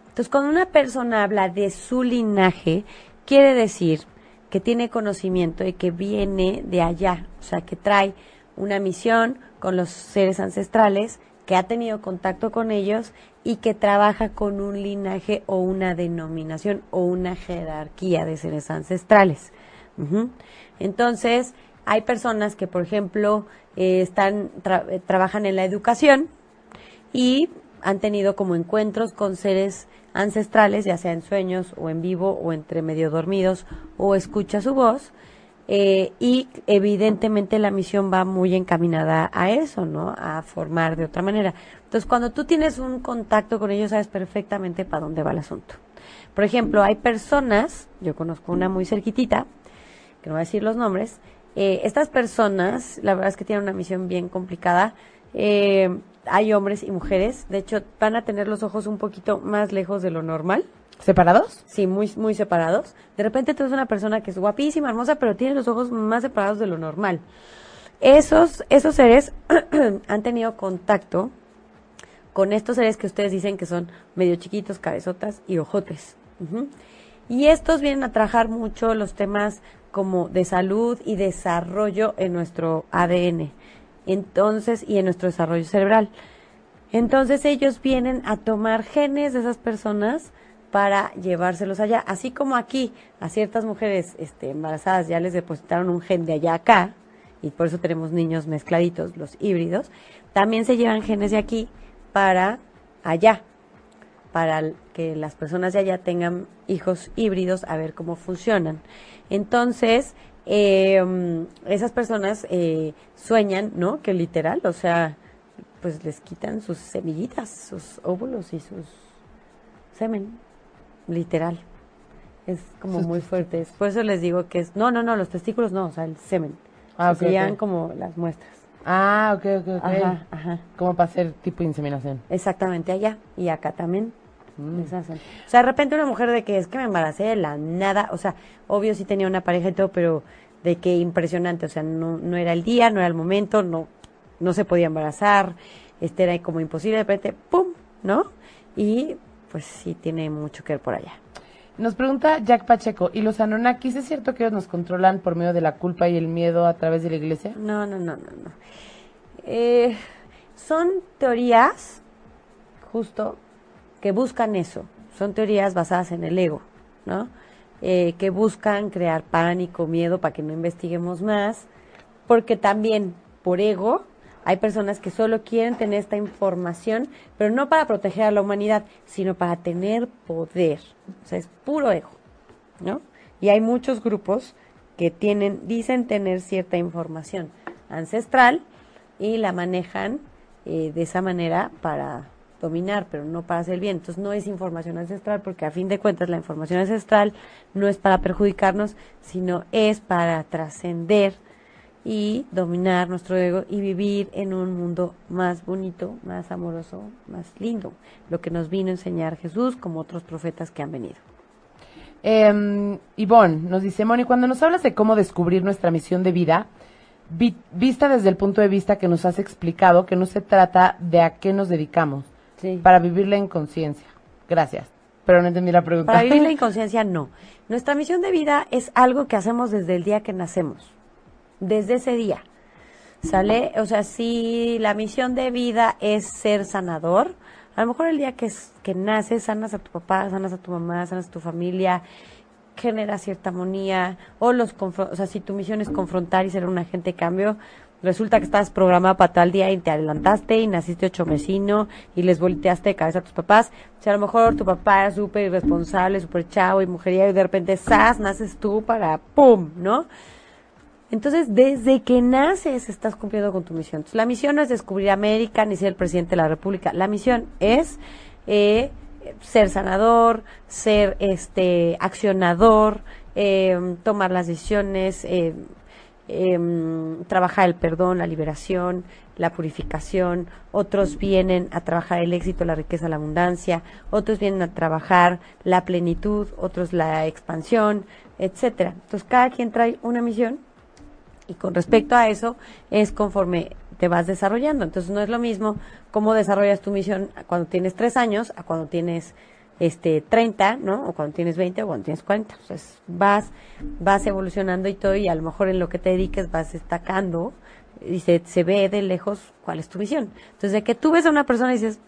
Entonces, cuando una persona habla de su linaje, quiere decir que tiene conocimiento y que viene de allá, o sea, que trae una misión con los seres ancestrales, que ha tenido contacto con ellos y que trabaja con un linaje o una denominación o una jerarquía de seres ancestrales. Entonces, hay personas que, por ejemplo, eh, están trabajan en la educación y han tenido como encuentros con seres ancestrales, ya sea en sueños o en vivo o entre medio dormidos o escucha su voz. Eh, y evidentemente la misión va muy encaminada a eso, ¿no? A formar de otra manera. Entonces, cuando tú tienes un contacto con ellos, sabes perfectamente para dónde va el asunto. Por ejemplo, hay personas, yo conozco una muy cerquitita, que no voy a decir los nombres, eh, estas personas, la verdad es que tienen una misión bien complicada. Eh, hay hombres y mujeres. De hecho, van a tener los ojos un poquito más lejos de lo normal. ¿Separados? Sí, muy, muy separados. De repente tú eres una persona que es guapísima, hermosa, pero tiene los ojos más separados de lo normal. Esos, esos seres (clears throat) han tenido contacto con estos seres que ustedes dicen que son medio chiquitos, cabezotas y ojotes. Y estos vienen a trabajar mucho los temas como de salud y desarrollo en nuestro ADN entonces y en nuestro desarrollo cerebral. Entonces ellos vienen a tomar genes de esas personas para llevárselos allá, así como aquí a ciertas mujeres este, embarazadas ya les depositaron un gen de allá acá y por eso tenemos niños mezcladitos, los híbridos, también se llevan genes de aquí para allá, para que las personas de allá tengan hijos híbridos a ver cómo funcionan. Entonces, eh, esas personas eh, sueñan, ¿no? Que literal, o sea, pues les quitan sus semillitas, sus óvulos y sus semen, literal. Es como muy fuerte. Por eso les digo que es, no, no, no, los testículos no, o sea, el semen. Ah, Serían como las muestras. Ah, ok, ok, ok. Ajá, ajá. Como para hacer tipo de inseminación. Exactamente allá y acá también. Mm. O sea, de repente una mujer de que es que me embaracé de la nada, o sea, obvio sí tenía una pareja y todo, pero de que impresionante, o sea, no, no era el día, no era el momento, no, no se podía embarazar, este era como imposible, de repente, ¡pum! ¿No? Y pues sí tiene mucho que ver por allá. Nos pregunta Jack Pacheco, ¿y los Anunnakis es cierto que ellos nos controlan por medio de la culpa y el miedo a través de la iglesia? No, no, no, no, no. Eh, son teorías, justo, que buscan eso. Son teorías basadas en el ego, ¿no? Eh, que buscan crear pánico, miedo para que no investiguemos más, porque también por ego hay personas que solo quieren tener esta información, pero no para proteger a la humanidad, sino para tener poder. O sea, es puro ego, ¿no? Y hay muchos grupos que tienen, dicen tener cierta información ancestral y la manejan eh, de esa manera para dominar, pero no para hacer bien. Entonces no es información ancestral porque a fin de cuentas la información ancestral no es para perjudicarnos, sino es para trascender y dominar nuestro ego y vivir en un mundo más bonito, más amoroso, más lindo, lo que nos vino a enseñar Jesús como otros profetas que han venido. Eh, Ivonne nos dice, Moni, cuando nos hablas de cómo descubrir nuestra misión de vida, vi- vista desde el punto de vista que nos has explicado que no se trata de a qué nos dedicamos, Sí. para vivirla en conciencia. Gracias. Pero no entendí la pregunta. Para vivir la (laughs) inconsciencia, no. Nuestra misión de vida es algo que hacemos desde el día que nacemos. Desde ese día. ¿Sale? O sea, si la misión de vida es ser sanador, a lo mejor el día que, que naces, sanas a tu papá, sanas a tu mamá, sanas a tu familia, genera cierta armonía, o los o sea, si tu misión es confrontar y ser un agente de cambio, resulta que estás programada para tal día y te adelantaste y naciste ocho mesino y les volteaste de cabeza a tus papás. O sea, a lo mejor tu papá era súper irresponsable, súper chavo y mujeriego y de repente, ¡zas! naces tú para ¡pum! ¿no? Entonces, desde que naces estás cumpliendo con tu misión. La misión no es descubrir América ni ser el presidente de la República. La misión es eh, ser sanador, ser este accionador, eh, tomar las decisiones, eh, em, trabajar el perdón, la liberación, la purificación. Otros vienen a trabajar el éxito, la riqueza, la abundancia. Otros vienen a trabajar la plenitud, otros la expansión, etcétera. Entonces, cada quien trae una misión y con respecto a eso es conforme te vas desarrollando. Entonces no es lo mismo cómo desarrollas tu misión cuando tienes tres años a cuando tienes este 30, ¿no? O cuando tienes 20 o cuando tienes 40. Entonces vas, vas evolucionando y todo y a lo mejor en lo que te dediques vas destacando y se, se ve de lejos cuál es tu misión. Entonces de que tú ves a una persona y dices,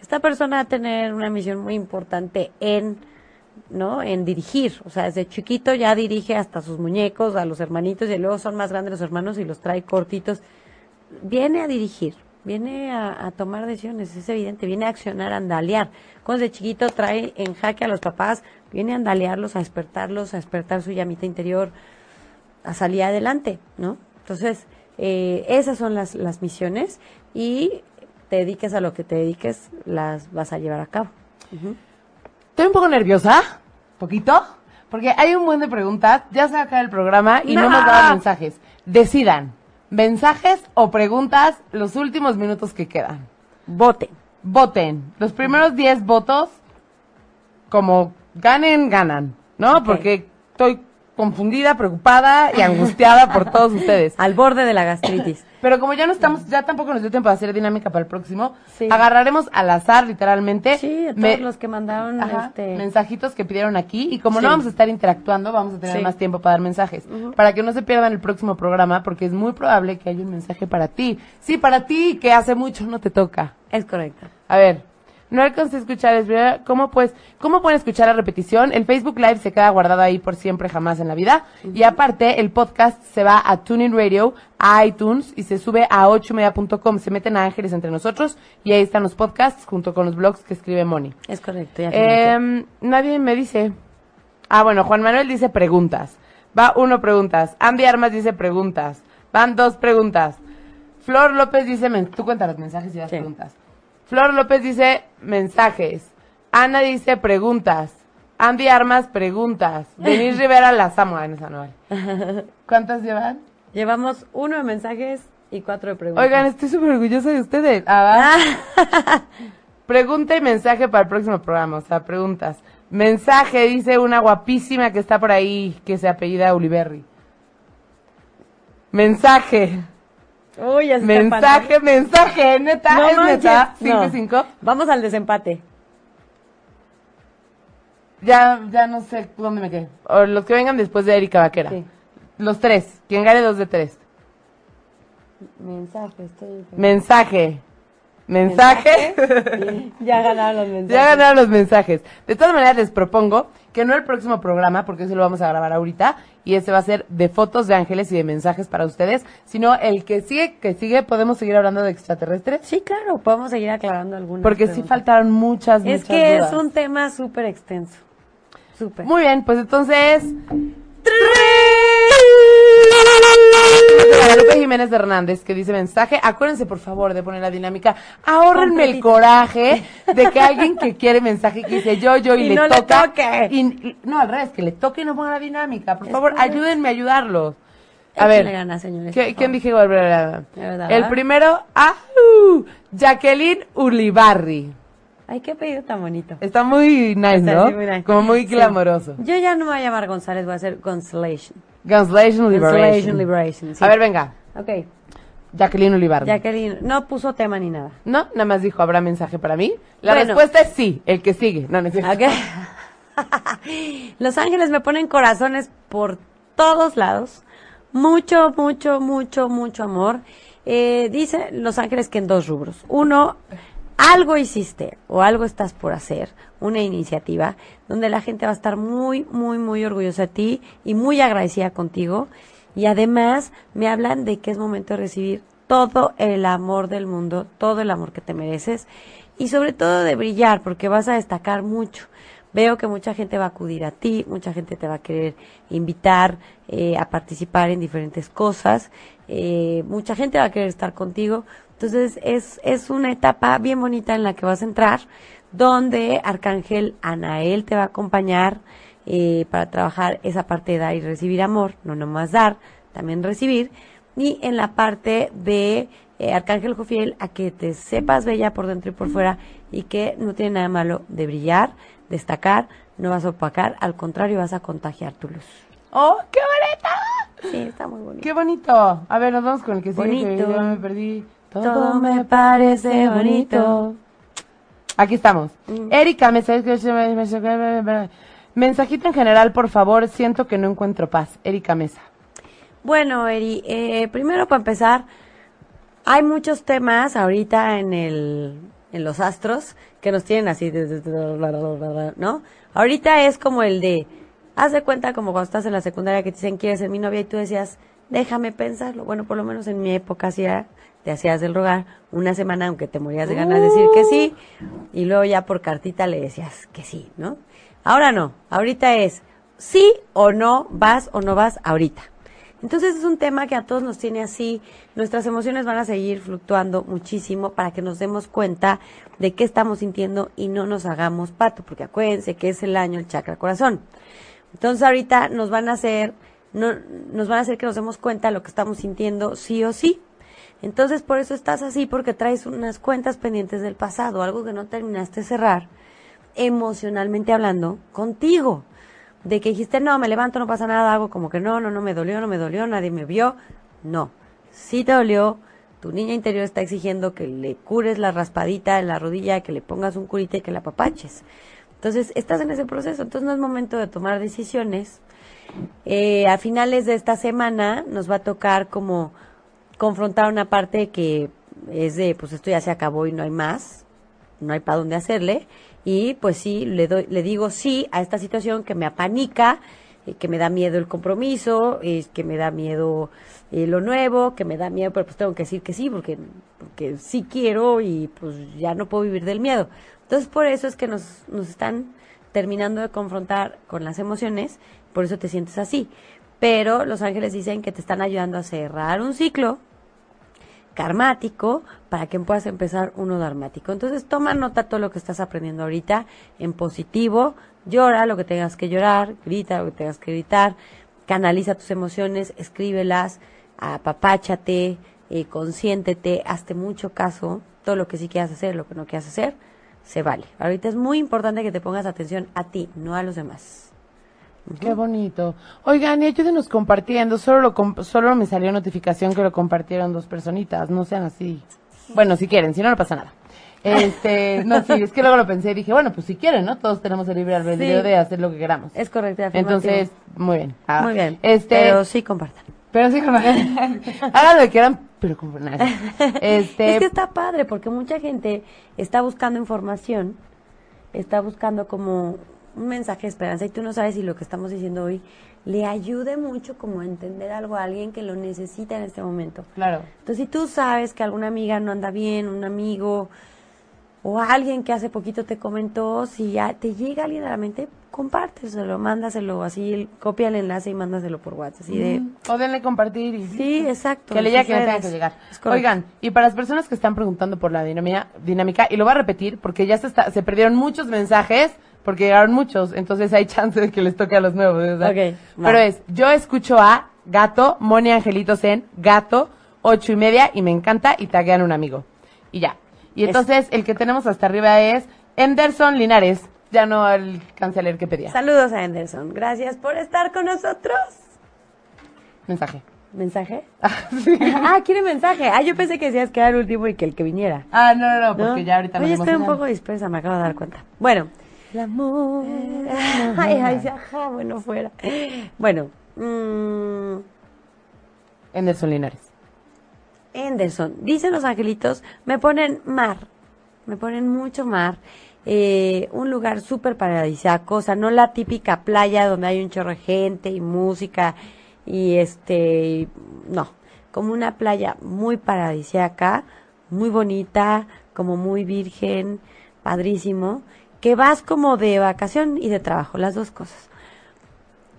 esta persona va a tener una misión muy importante en ¿no? En dirigir, o sea, desde chiquito ya dirige hasta sus muñecos, a los hermanitos, y luego son más grandes los hermanos y los trae cortitos. Viene a dirigir, viene a, tomar decisiones, es evidente, viene a accionar, a andalear. Cuando desde chiquito trae en jaque a los papás, viene a andalearlos, a despertarlos, a despertar su llamita interior, a salir adelante, ¿no? Entonces, eh, esas son las, las misiones y te dediques a lo que te dediques, las vas a llevar a cabo. Estoy un poco nerviosa, poquito, porque hay un buen de preguntas. Ya se va a acabar el programa y no, No. nos daban mensajes. Decidan, mensajes o preguntas los últimos minutos que quedan. Voten. Voten. Los primeros 10 votos, como ganen, ganan, ¿no? Porque estoy confundida, preocupada y angustiada por todos ustedes. (laughs) Al borde de la gastritis. (laughs) Pero como ya no estamos, ya tampoco nos dio tiempo de hacer dinámica para el próximo, Sí. agarraremos al azar, literalmente. Sí, a todos me- los que mandaron Ajá, este mensajitos que pidieron aquí y como Sí. no vamos a estar interactuando, vamos a tener Sí. más tiempo para dar mensajes. Para que no se pierdan el próximo programa, porque es muy probable que haya un mensaje para ti. Sí, para ti, que hace mucho no te toca. es correcto. A ver, no alcancé a escuchar, es ¿cómo pues, cómo pueden escuchar la repetición? El Facebook Live se queda guardado ahí por siempre, jamás en la vida. Y aparte, el podcast se va a Tuning Radio, a iTunes y se sube a 8media.com. Se meten a Ángeles entre nosotros y ahí están los podcasts junto con los blogs que escribe Moni. Es correcto. ya. Em, nadie me dice. Ah, bueno, Juan Manuel dice preguntas. Va uno preguntas. Andy Armas dice preguntas. Van dos preguntas. Flor López dice, tú cuentas los mensajes y las Sí. preguntas. Flor López dice mensajes. Ana dice preguntas. Andy Armas preguntas. (laughs) Denise Rivera las amo. No, esa no vale. ¿Cuántas llevan? Llevamos uno de mensajes y cuatro de preguntas. Oigan, estoy súper orgullosa de ustedes. Ah. (laughs) Pregunta y mensaje para el próximo programa, o sea, preguntas. Mensaje, dice una guapísima que está por ahí, que se apellida Uliberri. Mensaje, Uy, ya se está mensaje, mensaje, neta, No es manches. neta, No. 5 y 5. Vamos al desempate. Ya, ya no sé dónde me quedé. O los que vengan después de Erika Vaquera. Sí. Los tres, quien gane dos de tres. Mensaje, estoy. Mensaje, mensaje. Ya ganaron los (laughs) mensajes. Ya ganaron los mensajes. De todas maneras, les propongo que no el próximo programa, porque ese lo vamos a grabar ahorita, y ese va a ser de fotos de ángeles y de mensajes para ustedes, sino el que sigue, que sigue, podemos seguir hablando de extraterrestres, Sí, claro, podemos seguir aclarando algunas. porque sí faltaron muchas, Es muchas que dudas. es un tema súper extenso. Súper. Muy bien, pues entonces... Guadalupe Jiménez de Hernández que dice mensaje, acuérdense por favor de poner la dinámica, ahórrenme el coraje de que alguien que quiere mensaje que dice yo, yo y, Y le no le toca toque. y- y- no al revés, que le toque y no ponga la dinámica, por Es favor, correcto. ayúdenme a ayudarlos. A ver, ganas, señores. ¿qué- por ¿quién dije igual? El primero, ¡ah! Jacqueline Ulibarri. Ay, qué pedido tan bonito. Está muy nice, Está ¿no? muy nice. Como muy Sí. glamoroso. Yo ya no me voy a llamar González, voy a ser Gonzalation. Constellation Liberation. Constellation Liberation. sí. A ver, venga. Ok. Jacqueline Ulibarri. Jacqueline, no puso tema ni nada. No, nada más dijo, ¿habrá mensaje para mí? La Bueno. respuesta es sí, el que sigue. No, no es cierto. Ok. (laughs) Los ángeles me ponen corazones por todos lados. Mucho, mucho, mucho, mucho amor. Eh, dice Los Ángeles que en dos rubros. Uno, algo hiciste o algo estás por hacer, una iniciativa donde la gente va a estar muy, muy, muy orgullosa de ti y muy agradecida contigo. Y además me hablan de que es momento de recibir todo el amor del mundo, todo el amor que te mereces y sobre todo de brillar porque vas a destacar mucho. Veo que mucha gente va a acudir a ti, mucha gente te va a querer invitar eh, a participar en diferentes cosas, eh, mucha gente va a querer estar contigo. Entonces es, es una etapa bien bonita en la que vas a entrar, donde Arcángel Anael te va a acompañar eh, para trabajar esa parte de dar y recibir amor, no nomás dar, también recibir. Y en la parte de Arcángel Jofiel a que te sepas bella por dentro y por fuera y que no tiene nada malo de brillar, destacar, no vas a opacar, al contrario vas a contagiar tu luz. ¡Oh, qué bonita! Sí, está muy bonito. ¡Qué bonito! A ver, nos vamos con el que sigue, que Bonito. yo me perdí. Todo me parece bonito. Aquí estamos. Mm. Erika, me Mensajito en general, por favor. Siento que no encuentro paz. Erika Mesa. Bueno, Eri, eh, primero para empezar, hay muchos temas ahorita en el en los astros que nos tienen así, ¿no? Ahorita es como el de, haz de cuenta como cuando estás en la secundaria que te dicen quieres ser mi novia y tú decías, déjame pensarlo. Bueno, por lo menos en mi época hacía, te hacías del rogar una semana aunque te morías de ganas de decir que sí y luego ya por cartita le decías que sí, ¿no? Ahora no, ahorita es sí o no, vas o no vas ahorita. Entonces es un tema que a todos nos tiene así, nuestras emociones van a seguir fluctuando muchísimo para que nos demos cuenta de qué estamos sintiendo y no nos hagamos pato, porque acuérdense que es el año el chakra corazón. Entonces ahorita nos van a hacer, no, nos van a hacer que nos demos cuenta de lo que estamos sintiendo sí o sí. Entonces por eso estás así, porque traes unas cuentas pendientes del pasado, algo que no terminaste de cerrar, emocionalmente hablando, contigo de que dijiste, no, me levanto, no pasa nada, hago como que no, no, no me dolió, no me dolió, nadie me vio. No, sí te dolió, tu niña interior está exigiendo que le cures la raspadita en la rodilla, que le pongas un curita y que la apapaches. Entonces, estás en ese proceso, entonces no es momento de tomar decisiones. Eh, a finales de esta semana nos va a tocar como confrontar una parte que es de, pues esto ya se acabó y no hay más, no hay para dónde hacerle. Y pues sí, le, doy, le digo sí a esta situación que me apanica, eh, que me da miedo el compromiso, eh, que me da miedo eh, lo nuevo, que me da miedo, pero pues tengo que decir que sí, porque, porque sí quiero y pues ya no puedo vivir del miedo. Entonces por eso es que nos, nos están terminando de confrontar con las emociones, por eso te sientes así. Pero los ángeles dicen que te están ayudando a cerrar un ciclo karmático para que puedas empezar uno dharmático. Entonces toma nota todo lo que estás aprendiendo ahorita en positivo, llora lo que tengas que llorar, grita lo que tengas que gritar, canaliza tus emociones, escríbelas, apapáchate, eh, consiéntete, hazte mucho caso, todo lo que sí quieras hacer, lo que no quieras hacer, se vale. Ahorita es muy importante que te pongas atención a ti, no a los demás. Qué bonito. Oigan, y ayúdenos compartiendo. Solo, lo comp- solo me salió notificación que lo compartieron dos personitas. No sean así. Bueno, si quieren, si no, no pasa nada. Este, (laughs) no, sí, es que luego lo pensé y dije, bueno, pues si quieren, ¿no? Todos tenemos el libre albedrío Sí. de hacer lo que queramos. Es correcto. Entonces, muy bien. Ah, muy bien. Este, pero sí compartan. pero sí, como- (laughs) hagan lo que quieran, pero nada. Este, Es que está padre porque mucha gente está buscando información, está buscando como un mensaje de esperanza y tú no sabes si lo que estamos diciendo hoy le ayude mucho como a entender algo a alguien que lo necesita en este momento. claro. Entonces, si tú sabes que alguna amiga no anda bien, un amigo o alguien que hace poquito te comentó, si ya te llega alguien a la mente, compárteselo, mándaselo así, copia el enlace y mándaselo por WhatsApp. Así de, O denle compartir y sí, exacto. Que le llegue que le tenga que llegar. Oigan, y para las personas que están preguntando por la dinámica, dinámica y lo voy a repetir porque ya se, está, se perdieron muchos mensajes porque llegaron muchos, entonces hay chance de que les toque a los nuevos. Pero es, yo escucho a gato, Moni Angelitos en gato, ocho y media, y me encanta, y taguean un amigo. Y ya. Y entonces, el que tenemos hasta arriba es Enderson Linares. Ya no el canceler que pedía. Saludos a Anderson. Gracias por estar con nosotros. Mensaje. ¿Mensaje? (laughs) (laughs) ah, quiere mensaje. Ah, yo pensé que decías que era el último y que el que viniera. Ah, no, no, no, porque ¿No? ya ahorita Oye, estoy un poco dispersa, me acabo de dar cuenta. Bueno. El amor. (laughs) Ay, ay, ajá, bueno, fuera. Bueno. mm, Enderson Linares. Anderson. Dicen los angelitos, me ponen mar, me ponen mucho mar. Eh, un lugar súper paradisíaco, o sea, no la típica playa donde hay un chorro de gente y música y este, no, como una playa muy paradisíaca, muy bonita, como muy virgen, padrísimo, que vas como de vacación y de trabajo, las dos cosas.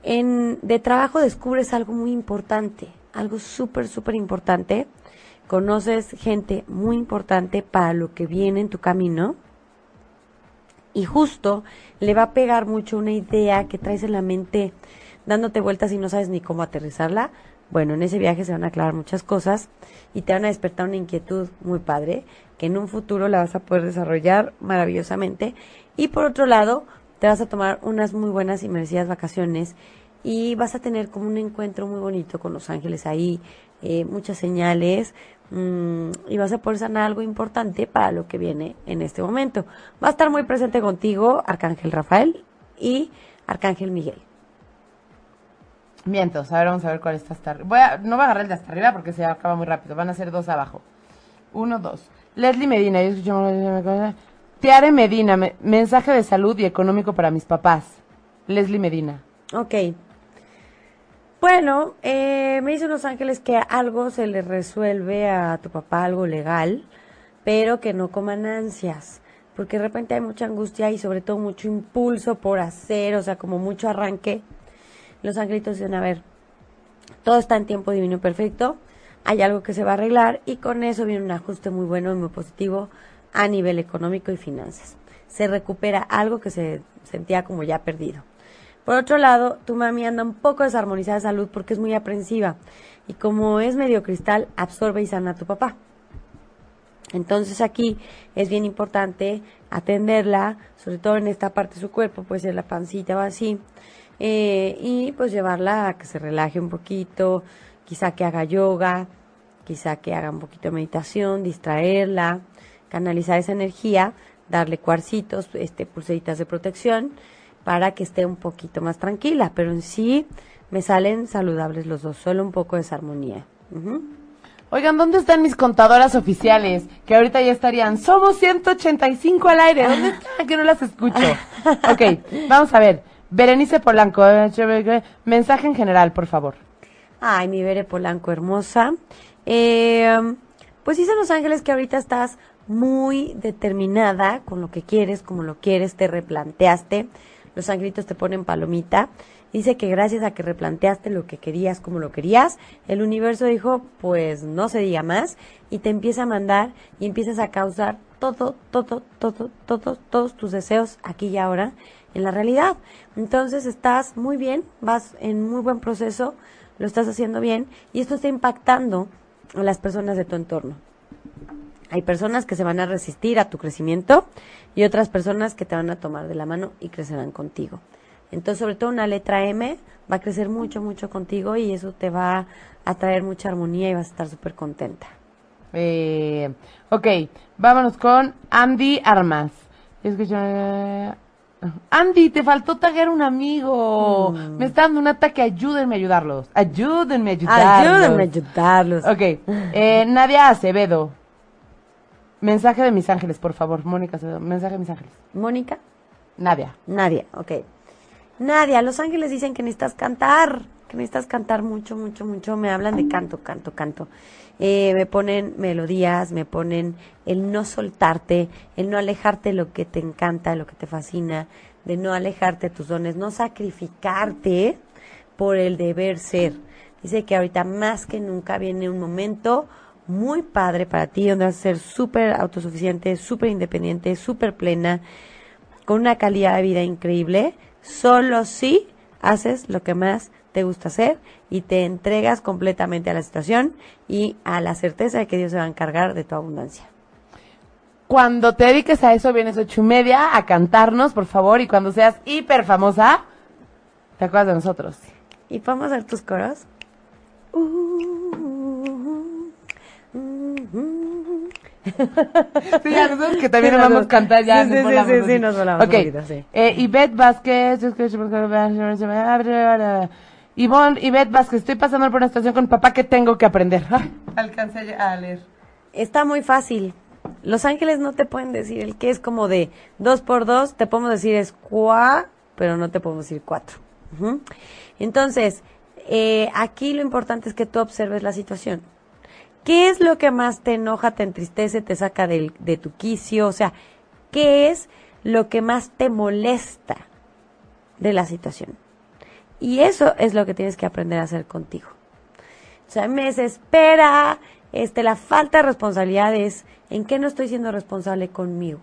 En, de trabajo descubres algo muy importante, algo súper, súper importante. Conoces gente muy importante para lo que viene en tu camino. Y justo le va a pegar mucho una idea que traes en la mente dándote vueltas y no sabes ni cómo aterrizarla. Bueno, en ese viaje se van a aclarar muchas cosas y te van a despertar una inquietud muy padre que en un futuro la vas a poder desarrollar maravillosamente. Y por otro lado, te vas a tomar unas muy buenas y merecidas vacaciones y vas a tener como un encuentro muy bonito con los ángeles ahí, eh, muchas señales mm, y vas a poder sanar algo importante para lo que viene en este momento. Va a estar muy presente contigo Arcángel Rafael y Arcángel Miguel. Mientos, a ver, vamos a ver cuál está hasta. Voy a, no voy a agarrar el de hasta arriba porque se acaba muy rápido. Van a ser dos abajo. Uno, dos. Leslie Medina, yo escucho. Tiare Medina, me- mensaje de salud y económico para mis papás. Leslie Medina. Ok. Bueno, eh, me dicen los ángeles que algo se le resuelve a tu papá, algo legal, pero que no coman ansias, porque de repente hay mucha angustia y sobre todo mucho impulso por hacer, o sea, como mucho arranque. Los angelitos dicen, a ver, todo está en tiempo divino perfecto, hay algo que se va a arreglar y con eso viene un ajuste muy bueno y muy positivo a nivel económico y finanzas. Se recupera algo que se sentía como ya perdido. Por otro lado, tu mami anda un poco desarmonizada de salud porque es muy aprensiva y como es medio cristal, absorbe y sana a tu papá. Entonces aquí es bien importante atenderla, sobre todo en esta parte de su cuerpo, puede ser la pancita o así, eh, y pues llevarla a que se relaje un poquito, quizá que haga yoga, quizá que haga un poquito de meditación, distraerla, canalizar esa energía, darle cuarcitos, este, pulseritas de protección, para que esté un poquito más tranquila, pero en sí me salen saludables los dos, solo un poco de desarmonía. Ujú. Oigan, ¿dónde están mis contadoras oficiales? Que ahorita ya estarían. Somos 185 al aire. ¿Dónde están? Que no las escucho. (laughs) Ok, vamos a ver. Berenice Polanco. eh, Mensaje en general, por favor. Ay, mi Bere Polanco hermosa. Eh, pues dicen los ángeles que ahorita estás muy determinada con lo que quieres, como lo quieres, te replanteaste. Los angelitos te ponen palomita. Dice que gracias a que replanteaste lo que querías, como lo querías, el universo dijo, pues no se diga más, y te empieza a mandar y empiezas a causar todo, todo, todo, todo, todos tus deseos aquí y ahora en la realidad. Entonces estás muy bien, vas en muy buen proceso, lo estás haciendo bien y esto está impactando a las personas de tu entorno. Hay personas que se van a resistir a tu crecimiento y otras personas que te van a tomar de la mano y crecerán contigo. Entonces, sobre todo una letra M va a crecer mucho, mucho contigo y eso te va a traer mucha armonía y vas a estar súper contenta. Eh, ok, vámonos con Andy Armas. Escucha- Andy, te faltó taguear un amigo. Me está dando un ataque, ayúdenme a ayudarlos. Ayúdenme a ayudarlos. Ayúdenme a ayudarlos. Ok, eh, Nadia Acevedo. Mensaje de mis ángeles, por favor. Mónica mensaje de mis ángeles. Mónica. Nadia. Nadia, ok. Nadia, los ángeles dicen que necesitas cantar, que necesitas cantar mucho, mucho, mucho. Me hablan de canto, canto, canto. Eh, me ponen melodías, me ponen el no soltarte, el no alejarte de lo que te encanta, de lo que te fascina, de no alejarte de tus dones, no sacrificarte por el deber ser. Dice que ahorita más que nunca viene un momento muy padre para ti, donde vas a ser súper autosuficiente, súper independiente, súper plena, con una calidad de vida increíble, solo si haces lo que más te gusta hacer y te entregas completamente a la situación y a la certeza de que Dios se va a encargar de tu abundancia. Cuando te dediques a eso, vienes ocho y media a cantarnos, por favor, y cuando seas hiper famosa, te acuerdas de nosotros. ¿Y podemos hacer tus coros? Sí, ya nosotros que también Sí, nos cantar ya. Sí, nos sí, sí, nos volamos Ok. un poquito, sí. Eh, Ivette Vázquez. Ivonne, Ivette Vázquez, estoy pasando por una situación con papá que tengo que aprender. Ay, alcancé a leer. Está muy fácil. Los ángeles no te pueden decir el que es como de dos por dos, te podemos decir es cuá, pero no te podemos decir cuatro. Entonces, eh, aquí lo importante es que tú observes la situación. ¿Qué es lo que más te enoja, te entristece, te saca de tu quicio? O sea, ¿qué es lo que más te molesta de la situación? Y eso es lo que tienes que aprender a hacer contigo. O sea, me desespera este, la falta de responsabilidades. ¿En qué no estoy siendo responsable conmigo?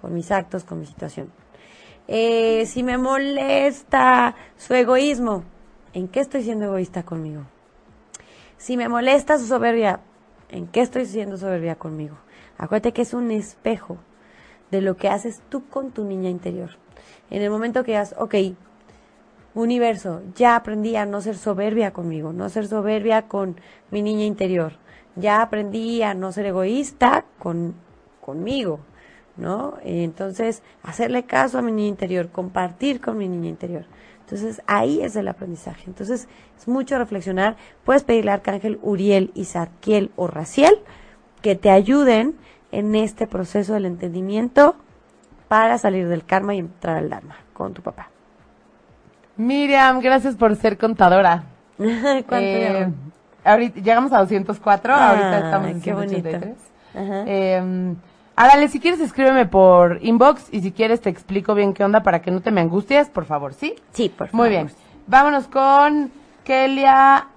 Con mis actos, con mi situación. Eh, si me molesta su egoísmo, ¿en qué estoy siendo egoísta conmigo? Si me molesta su soberbia, ¿en qué estoy siendo soberbia conmigo? Acuérdate que es un espejo de lo que haces tú con tu niña interior. En el momento que digas, ok, universo, ya aprendí a no ser soberbia conmigo, no ser soberbia con mi niña interior. Ya aprendí a no ser egoísta con, conmigo, ¿no? Entonces, hacerle caso a mi niña interior, compartir con mi niña interior. Entonces, ahí es el aprendizaje. Entonces, es mucho reflexionar. Puedes pedirle a Arcángel Uriel, Isaquiel o Raciel que te ayuden en este proceso del entendimiento para salir del karma y entrar al Dharma con tu papá. Miriam, gracias por ser contadora. (laughs) ¿Cuánto Eh, ahorita, llegamos a 204, Ah, ahorita estamos en qué bonito. 183. Ajá. Eh, Árale, si quieres escríbeme por inbox y si quieres te explico bien qué onda para que no te me angusties, por favor, ¿sí? sí, por favor. Muy bien. Vámonos con Kelia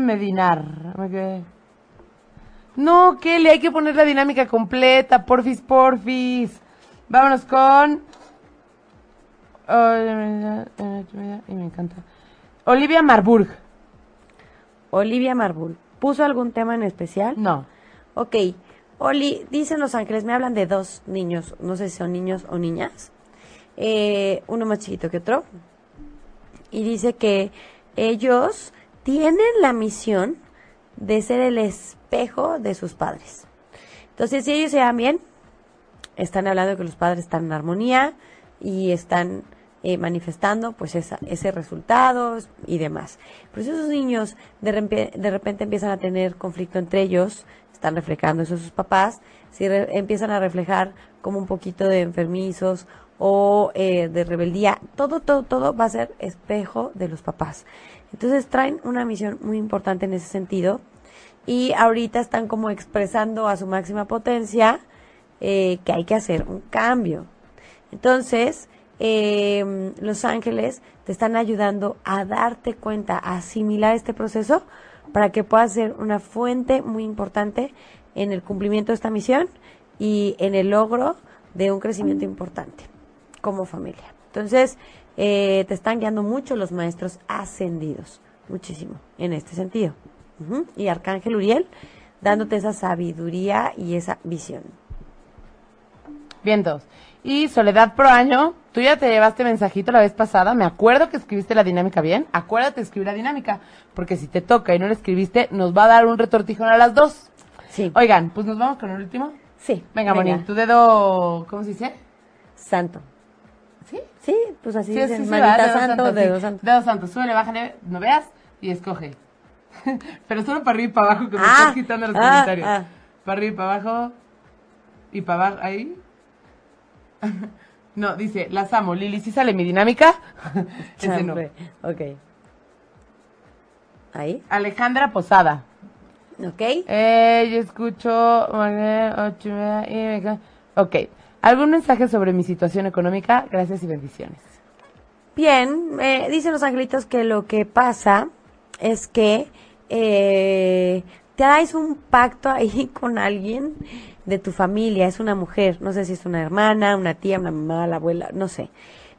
Medinar. No, Kelia, hay que poner la dinámica completa, porfis, porfis. Vámonos con... Y me encanta. Olivia Marburg. Olivia Marbul. ¿Puso algún tema en especial? No. Ok. Oli, dicen Los Ángeles, me hablan de dos niños, no sé si son niños o niñas. Eh, uno más chiquito que otro. Y dice que ellos tienen la misión de ser el espejo de sus padres. Entonces, si ellos se dan bien, están hablando de que los padres están en armonía y están eh, manifestando pues esa, ese resultado y demás. Pero si esos niños de, de repente empiezan a tener conflicto entre ellos, están reflejando eso sus papás, si re- empiezan a reflejar como un poquito de enfermizos o eh, de rebeldía, todo, todo, todo va a ser espejo de los papás. Entonces traen una misión muy importante en ese sentido y ahorita están como expresando a su máxima potencia eh, que hay que hacer un cambio. Entonces, eh, los ángeles te están ayudando a darte cuenta, a asimilar este proceso para que puedas ser una fuente muy importante en el cumplimiento de esta misión y en el logro de un crecimiento importante como familia. Entonces, eh, te están guiando mucho los maestros ascendidos, muchísimo, en este sentido. Y Arcángel Uriel, dándote esa sabiduría y esa visión. Vientos. Y Soledad Pro Año, tú ya te llevaste mensajito la vez pasada. Me acuerdo que escribiste la dinámica bien. Acuérdate de escribir la dinámica. Porque si te toca y no la escribiste, nos va a dar un retortijón a las dos. Sí. Oigan, pues nos vamos con el último. Sí. Venga, Moni, tu dedo, ¿cómo se dice? Santo. ¿Sí? Sí, pues así Sí, dicen, sí, sí, manita dedo santo, sí. dedo santo. Dedo santo, súbele, bájale, no veas y escoge. (laughs) Pero solo para arriba y para abajo, que me Ah, estás quitando los ah, comentarios. ah. Para arriba y para abajo y para abajo, ahí. (laughs) no, dice, las amo. Lili, ¿sí sale mi dinámica? (laughs) Ese no. Ok. Ahí. Alejandra Posada. Ok. Eh, yo escucho. Ok. ¿Algún mensaje sobre mi situación económica? Gracias y bendiciones. Bien, eh, dicen los angelitos que lo que pasa es que eh, traes un pacto ahí (laughs) con alguien de tu familia, es una mujer, no sé si es una hermana, una tía, una mamá, la abuela, no sé,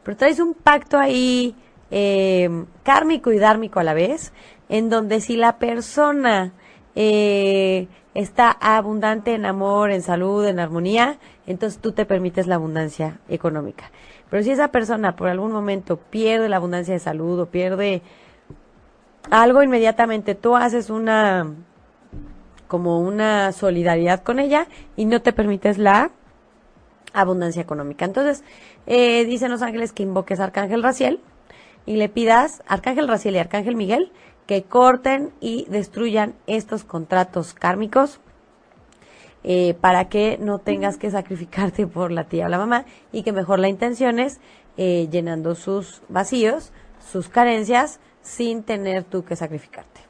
pero traes un pacto ahí eh, kármico y dármico a la vez, en donde si la persona eh, está abundante en amor, en salud, en armonía, entonces tú te permites la abundancia económica. Pero si esa persona por algún momento pierde la abundancia de salud o pierde algo inmediatamente, tú haces una como una solidaridad con ella y no te permites la abundancia económica. Entonces, eh, dicen los ángeles que invoques a Arcángel Raciel y le pidas, Arcángel Raciel y Arcángel Miguel, que corten y destruyan estos contratos kármicos eh, para que no tengas que sacrificarte por la tía o la mamá y que mejor la intención es eh, llenando sus vacíos, sus carencias, sin tener tú que sacrificarte.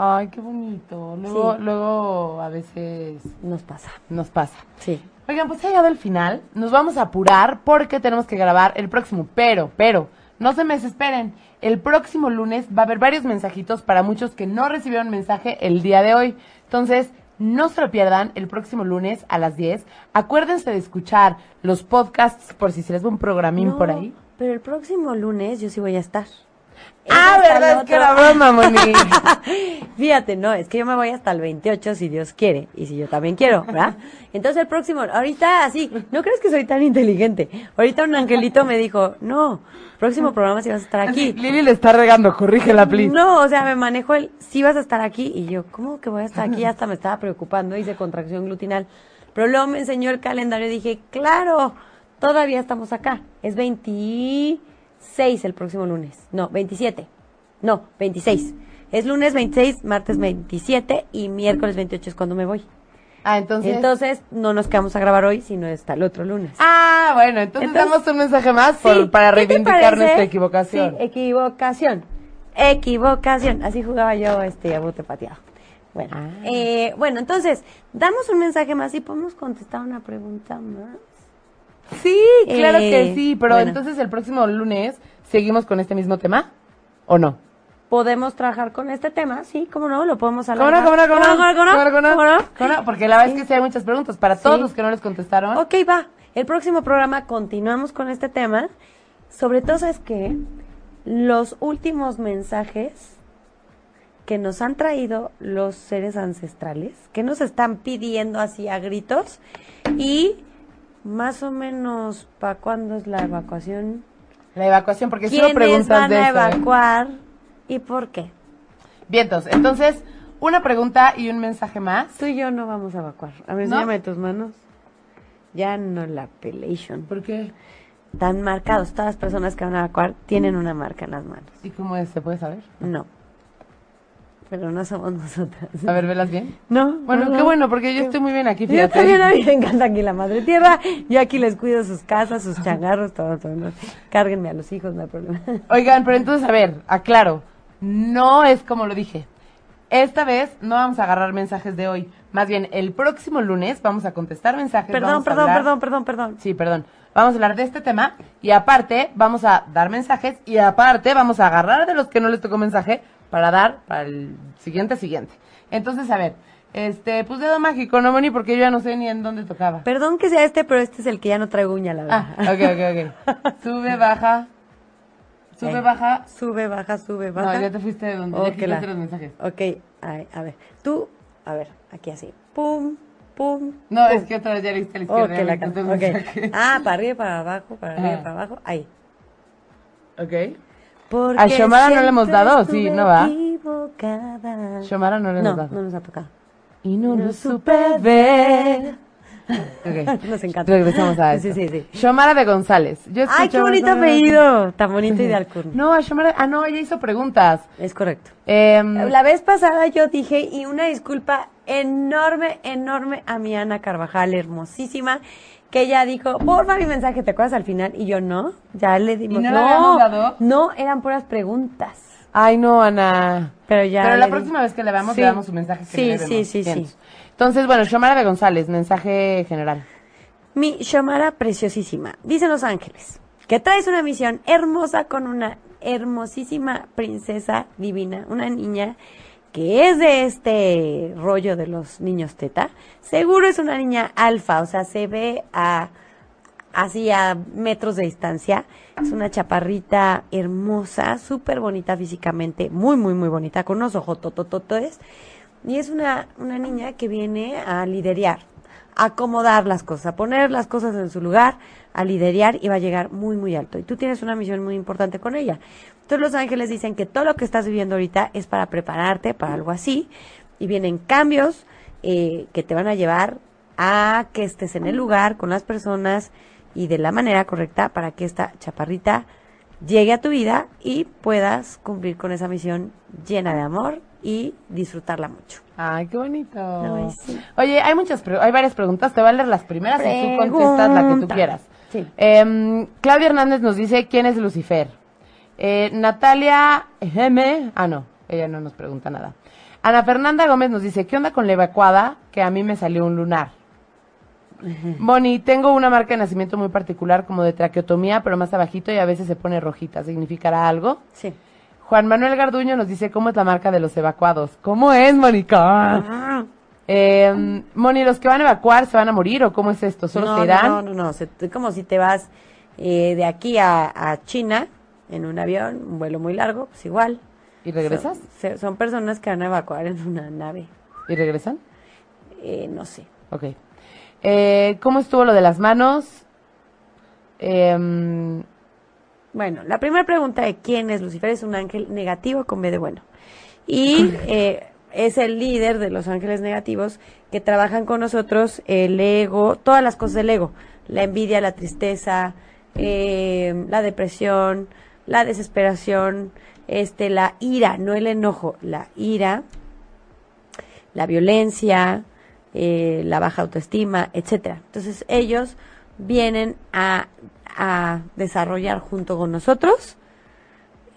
Ay, qué bonito. Luego, Sí. luego a veces Nos pasa. nos pasa. Sí. Oigan, pues ha llegado el final. Nos vamos a apurar porque tenemos que grabar el próximo. Pero, pero, no se me desesperen. El próximo lunes va a haber varios mensajitos para muchos que no recibieron mensaje el día de hoy. Entonces, no se lo pierdan el próximo lunes a las 10. Acuérdense de escuchar los podcasts por si se les va un programín No, por ahí. Pero el próximo lunes yo sí voy a estar. Ah, verdad, es que era broma, Moni. (laughs) Fíjate, no, es que yo me voy hasta el 28 si Dios quiere y si yo también quiero, ¿verdad? Entonces el próximo, ahorita así, ¿no crees que soy tan inteligente? Ahorita un angelito me dijo, no, próximo programa si vas a estar aquí. Lili le está regando, corrígela, please. No, o sea, me manejo el, si vas a estar aquí y yo, ¿cómo que voy a estar aquí? Hasta me estaba preocupando, hice contracción glutinal. Pero luego me enseñó el calendario y dije, claro, todavía estamos acá. Es 26 el próximo lunes. No, 27. No, 26. Es lunes 26, martes 27 y miércoles 28 es cuando me voy. Ah, entonces. Entonces, no nos quedamos a grabar hoy, sino hasta el otro lunes. Ah, bueno, entonces, Entonces- damos un mensaje más por- Sí, para ¿qué te reivindicar nuestra equivocación. Sí, equivocación. Equivocación. Así jugaba yo este a bote pateado. Bueno, Ah. eh, bueno, entonces, damos un mensaje más y podemos contestar una pregunta más. Sí, claro Eh, que sí, pero bueno. entonces el próximo lunes seguimos con este mismo tema o no? ¿Podemos trabajar con este tema? Sí, ¿cómo no? Lo podemos ¿Cómo no, alargar. cómo no, cómo no? ¿Cómo no? ¿Cómo no? ¿Cómo no? ¿Cómo no? ¿Cómo no? Porque la verdad es que sí hay muchas preguntas para todos los que no les contestaron. Ok, va. El próximo programa continuamos con este tema. Sobre todo, ¿sabes qué? Los últimos mensajes que nos han traído los seres ancestrales, que nos están pidiendo así a gritos, y más o menos, ¿para cuándo es la evacuación? La evacuación, porque si no ¿Quiénes preguntas van de a eso. ¿eh? evacuar y por qué? Vientos, entonces, una pregunta y un mensaje más. Tú y yo no vamos a evacuar. A ver, ¿No? tus manos. Ya no la pelation. ¿Por qué? Están marcados. Todas las personas que van a evacuar tienen una marca en las manos. ¿Y cómo es? ¿Se puede saber? No. Pero no somos nosotras. A ver, ¿velas bien? No. Bueno, no, qué no. bueno, porque yo estoy muy bien aquí, Yo fíjate. también a mí me encanta aquí la madre tierra. Yo aquí les cuido sus casas, sus changarros, todo, todo. ¿no? Cárguenme a los hijos, no hay problema. Oigan, pero entonces, a ver, aclaro. No es como lo dije. Esta vez no vamos a agarrar mensajes de hoy. Más bien, el próximo lunes vamos a contestar mensajes. Perdón, perdón, hablar- perdón, perdón, perdón. Sí, perdón. Vamos a hablar de este tema y aparte vamos a dar mensajes y aparte vamos a agarrar de los que no les tocó mensaje para dar para el siguiente siguiente. Entonces, a ver, este, pues dedo mágico, no Moni, porque yo ya no sé ni en dónde tocaba. Perdón que sea este, pero este es el que ya no traigo uña, la Ah, verdad. ok, ok, ok. (laughs) Sube, baja. Sube, Eh, baja. Sube, baja, sube, baja. No, ya te fuiste de donde Oh, ya que la- los mensajes. Ok, ay, a ver. Tú, a ver, aquí así. Pum, pum. No, pum. es que otra vez ya le diste a la Oh, izquierda. ya la. Ah, para arriba, para abajo, para arriba, Ajá. para abajo. Ahí. Ok. Porque ¿A Xiomara no le hemos dado? Sí, ¿no va? equivocada. Xiomara no le no, hemos dado. no nos ha tocado. Y no No lo supe ver. Ok. (laughs) Nos encanta. Regresamos a Sí, eso. sí, sí. Xiomara de González. Yo Ay, qué bonito apellido. Tan bonito y de Alcurnia. No, a Xiomara. Ah, no, ella hizo preguntas. Es correcto. Em, La vez pasada yo dije, y una disculpa enorme, enorme a mi Ana Carvajal, hermosísima, que ella dijo, porfa mi mensaje, ¿te acuerdas al final? Y yo, no, ya le dimos. ¿Y no habíamos dado? no, eran puras preguntas. Ay, no, Ana. Pero ya. Pero la di- próxima vez que le veamos, Sí. le damos su mensaje que Sí, le sí, sí, Bien. sí. Entonces, bueno, Xiomara de González, mensaje general. Mi Shomara preciosísima, dicen los ángeles, que traes una misión hermosa con una hermosísima princesa divina, una niña que es de este rollo de los niños teta. Seguro es una niña alfa, o sea, se ve a así a metros de distancia. Es una chaparrita hermosa, súper bonita físicamente, muy, muy, muy bonita, con unos ojos totototes. Y es una, una niña que viene a liderar, a acomodar las cosas, a poner las cosas en su lugar, a liderar y va a llegar muy, muy alto. Y tú tienes una misión muy importante con ella. Entonces los ángeles dicen que todo lo que estás viviendo ahorita es para prepararte para algo así. Y vienen cambios eh, que te van a llevar a que estés en el lugar con las personas y de la manera correcta para que esta chaparrita llegue a tu vida y puedas cumplir con esa misión llena de amor y disfrutarla mucho. Ay, qué bonito. Ay, sí. Oye, hay muchas, hay varias preguntas. Te voy a leer las primeras y tú contestas la que tú quieras. Sí. Em, Claudia Hernández nos dice quién es Lucifer. Eh, Natalia M. Ah, no, ella no nos pregunta nada. Ana Fernanda Gómez nos dice, ¿qué onda con la evacuada? Que a mí me salió un lunar. Moni, tengo una marca de nacimiento muy particular como de traqueotomía, pero más abajito y a veces se pone rojita. ¿Significará algo? Sí. Juan Manuel Garduño nos dice cómo es la marca de los evacuados. ¿Cómo es, Mónica? Ah. Eh, Moni, ¿los que van a evacuar se van a morir o cómo es esto? ¿Solo no, se irán? No, no, no, se- es como si te vas eh, de aquí a, a China en un avión, un vuelo muy largo, pues igual. ¿Y regresas? Son, personas que van a evacuar en una nave, ¿Y regresan? eh, no sé. Ok. Eh, ¿Cómo estuvo lo de las manos? Em, Bueno, la primera pregunta de quién es Lucifer es un ángel negativo con B de bueno. Y (laughs) eh, es el líder de los ángeles negativos que trabajan con nosotros el ego, todas las cosas del ego, la envidia, la tristeza, eh, la depresión, la desesperación, este, la ira, no el enojo, la ira, la violencia, eh, la baja autoestima, etcétera. Entonces ellos vienen a, a desarrollar junto con nosotros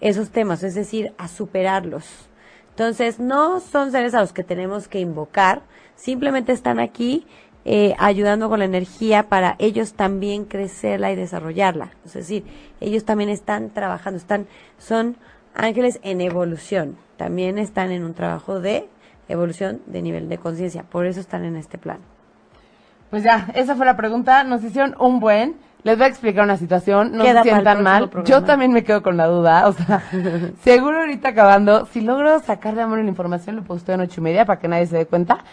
esos temas, es decir, a superarlos. Entonces no son seres a los que tenemos que invocar, simplemente están aquí eh, ayudando con la energía para ellos también crecerla y desarrollarla. Es decir, ellos también están trabajando, están, son ángeles en evolución, también están en un trabajo de evolución de nivel de conciencia, por eso están en este plan. pues ya, esa fue la pregunta. Nos hicieron un buen. Les voy a explicar una situación. No Queda se sientan mal. programa. Yo también me quedo con la duda. O sea, (laughs) seguro ahorita acabando, si logro sacar de amor la información, lo posteo en ocho y media para que nadie se dé cuenta.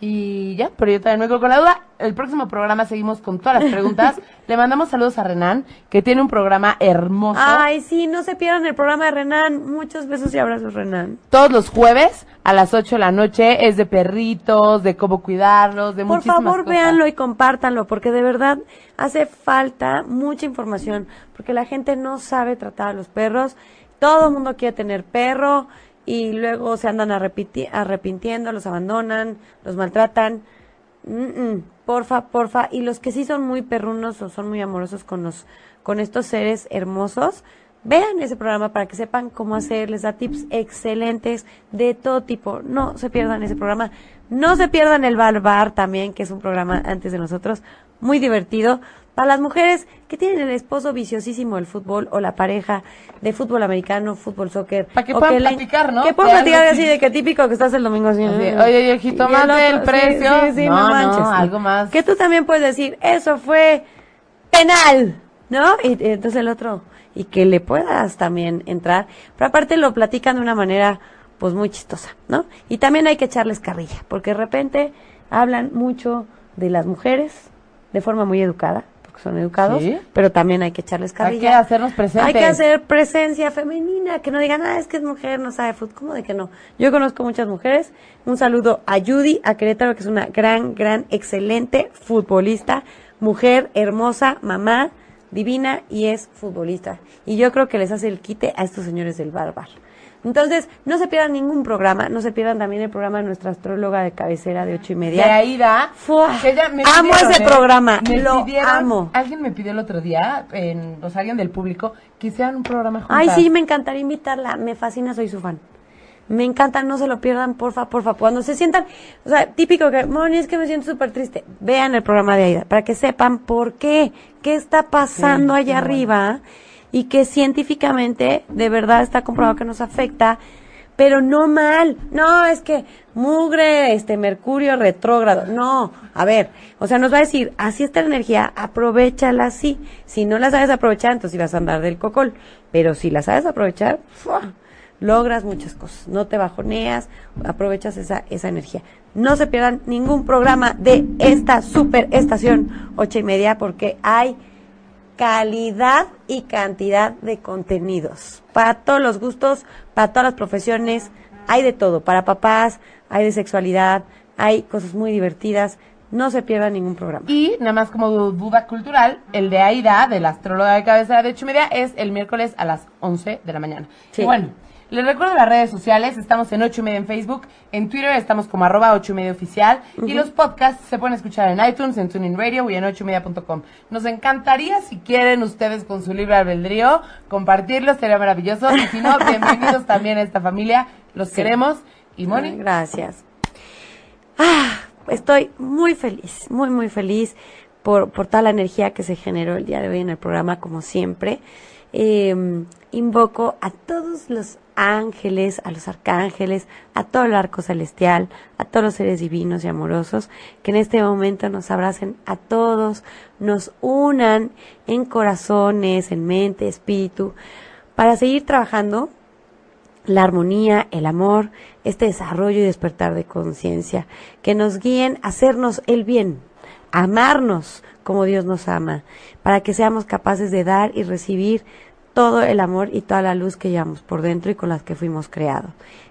Y ya, pero yo también me quedo con la duda. El próximo programa seguimos con todas las (laughs) preguntas. Le mandamos saludos a Renan, que tiene un programa hermoso. Ay, sí, no se pierdan el programa de Renan. Muchos besos y abrazos, Renan. Todos los jueves a las 8 de la noche es de perritos, de cómo cuidarlos, de Por muchísimas favor, cosas. véanlo y compártanlo, porque de verdad hace falta mucha información, porque la gente no sabe tratar a los perros. Todo el mundo quiere tener perro y luego se andan arrepintiendo, los abandonan, los maltratan. Mm, porfa, porfa. Y los que sí son muy perrunos o son muy amorosos con los, con estos seres hermosos, vean ese programa para que sepan cómo hacer, les da tips excelentes de todo tipo. No se pierdan ese programa. No se pierdan el Barbar también, que es un programa antes de nosotros, muy divertido. Para las mujeres que tienen el esposo viciosísimo del fútbol o la pareja de fútbol americano, fútbol, soccer. Pa' que puedan platicar, ¿no? Que puedan algo platicar así. de que típico que estás el domingo así. Así, ¿no? oye, el jitomate, otro, el precio. Sí, sí, No, no, no, manches. algo más. Que tú también puedes decir, eso fue penal, ¿no? Y, y entonces el otro, y que le puedas también entrar. Pero aparte lo platican de una manera, pues muy chistosa, ¿no? Y también hay que echarles carrilla, porque de repente hablan mucho de las mujeres de forma muy educada, son educados, Sí. pero también hay que echarles Hay carrilla. que hacernos presentes. Hay que hacer presencia femenina, que no digan, ah, es que es mujer, no sabe fútbol. ¿Cómo de que no? Yo conozco muchas mujeres. Un saludo a Judy, a Querétaro, que es una gran, gran, excelente futbolista, mujer hermosa, mamá, divina y es futbolista. Y yo creo que les hace el quite a estos señores del barbar. Entonces, no se pierdan ningún programa, no se pierdan también el programa de nuestra astróloga de cabecera de ocho y De media. Aida. Fua, que ella me amo pidieron, ese ¿eh? programa, Me lo pidieron- amo. Alguien me pidió el otro día, en, o sea, alguien del público, que hicieran un programa juntas. Ay, sí, me encantaría invitarla. Me fascina, soy su fan. Me encanta, no se lo pierdan, porfa, porfa. Cuando se sientan, o sea, típico que, Moni, es que me siento súper triste. Vean el programa de Aida para que sepan por qué, qué está pasando Sí, allá bueno. Y que científicamente de verdad está comprobado que nos afecta pero no mal. No, es que mugre, este Mercurio retrógrado. No, a ver, o sea, nos va a decir, así está la energía, aprovechala así. Si no la sabes aprovechar, entonces vas a andar del cocol. Pero si la sabes aprovechar, logras muchas cosas. No te bajoneas, aprovechas esa, esa energía. No se pierdan ningún programa de esta super estación ocho y media porque hay calidad y cantidad de contenidos. Para todos los gustos, para todas las profesiones, hay de todo. Para papás, hay de sexualidad, hay cosas muy divertidas. No se pierda ningún programa. Y nada más como duda cultural, el de Aida, de la astróloga de cabecera de ocho y media, es el miércoles a las 11 de la mañana. Sí. Y bueno, les recuerdo las redes sociales, estamos en ocho y media en Facebook, en Twitter estamos como arroba ocho y media oficial, y los podcasts se pueden escuchar en iTunes, en Tuning Radio y en ocho y media.com. Nos encantaría, si quieren ustedes con su libre albedrío, compartirlos, sería maravilloso, y si no, (laughs) bienvenidos también a esta familia, los queremos, y Moni, Gracias. Ah, estoy muy feliz, muy, muy feliz por, por toda la energía que se generó el día de hoy en el programa, como siempre. Eh, invoco a todos los ángeles, a los arcángeles, a todo el arco celestial, a todos los seres divinos y amorosos, que en este momento nos abracen a todos, nos unan en corazones, en mente, espíritu, para seguir trabajando la armonía, el amor, este desarrollo y despertar de conciencia, que nos guíen a hacernos el bien, a amarnos como Dios nos ama, para que seamos capaces de dar y recibir todo el amor y toda la luz que llevamos por dentro y con las que fuimos creados.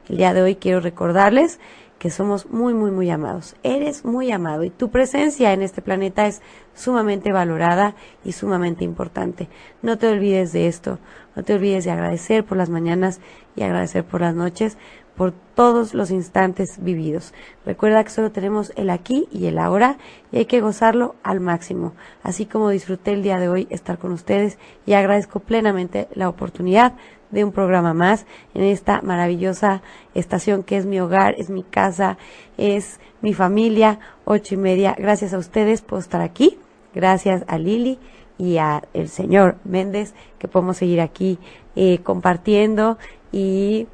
El día de hoy quiero recordarles que somos muy, muy, muy amados. Eres muy amado y tu presencia en este planeta es sumamente valorada y sumamente importante. No te olvides de esto, no te olvides de agradecer por las mañanas y agradecer por las noches, por todos los instantes vividos. Recuerda que solo tenemos el aquí y el ahora y hay que gozarlo al máximo. Así como disfruté el día de hoy estar con ustedes y agradezco plenamente la oportunidad de un programa más en esta maravillosa estación que es mi hogar, es mi casa, es mi familia, ocho y media. Gracias a ustedes por estar aquí. Gracias a Lili y a el señor Méndez que podemos seguir aquí eh, compartiendo y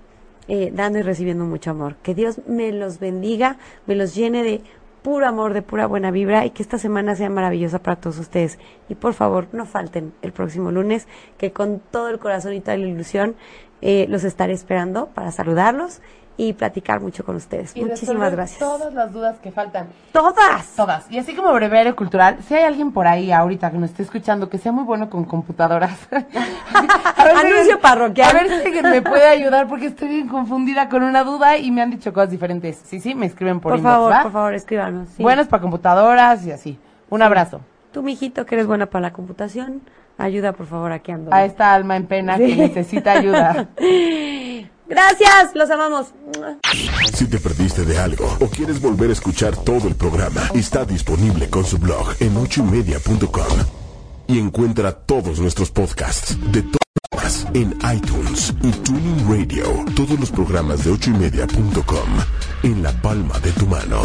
eh, dando y recibiendo mucho amor. Que Dios me los bendiga, me los llene de puro amor, de pura buena vibra y que esta semana sea maravillosa para todos ustedes. Y por favor, no falten el próximo lunes, que con todo el corazón y toda la ilusión eh, los estaré esperando para saludarlos y platicar mucho con ustedes. y Muchísimas gracias. todas las dudas que faltan. ¡Todas! Todas. Y así como breviario cultural, si hay alguien por ahí ahorita que nos esté escuchando que sea muy bueno con computadoras. (laughs) A ver Anuncio parroquial. A ver si me puede ayudar porque estoy bien confundida con una duda y me han dicho cosas diferentes. Sí, sí, me escriben por, Por inbox, favor, ¿va? por favor, escríbanos. sí. Buenas para computadoras y así. Un abrazo Tú, mijito, que eres buena para la computación, ayuda, por favor, aquí ando. a esta alma en pena que necesita ayuda. (laughs) Gracias, los amamos. Si te perdiste de algo o quieres volver a escuchar todo el programa, está disponible con su blog en ochoymedia.com. Y encuentra todos nuestros podcasts de todas en iTunes y Tuning Radio. Todos los programas de ochoymedia.com en la palma de tu mano.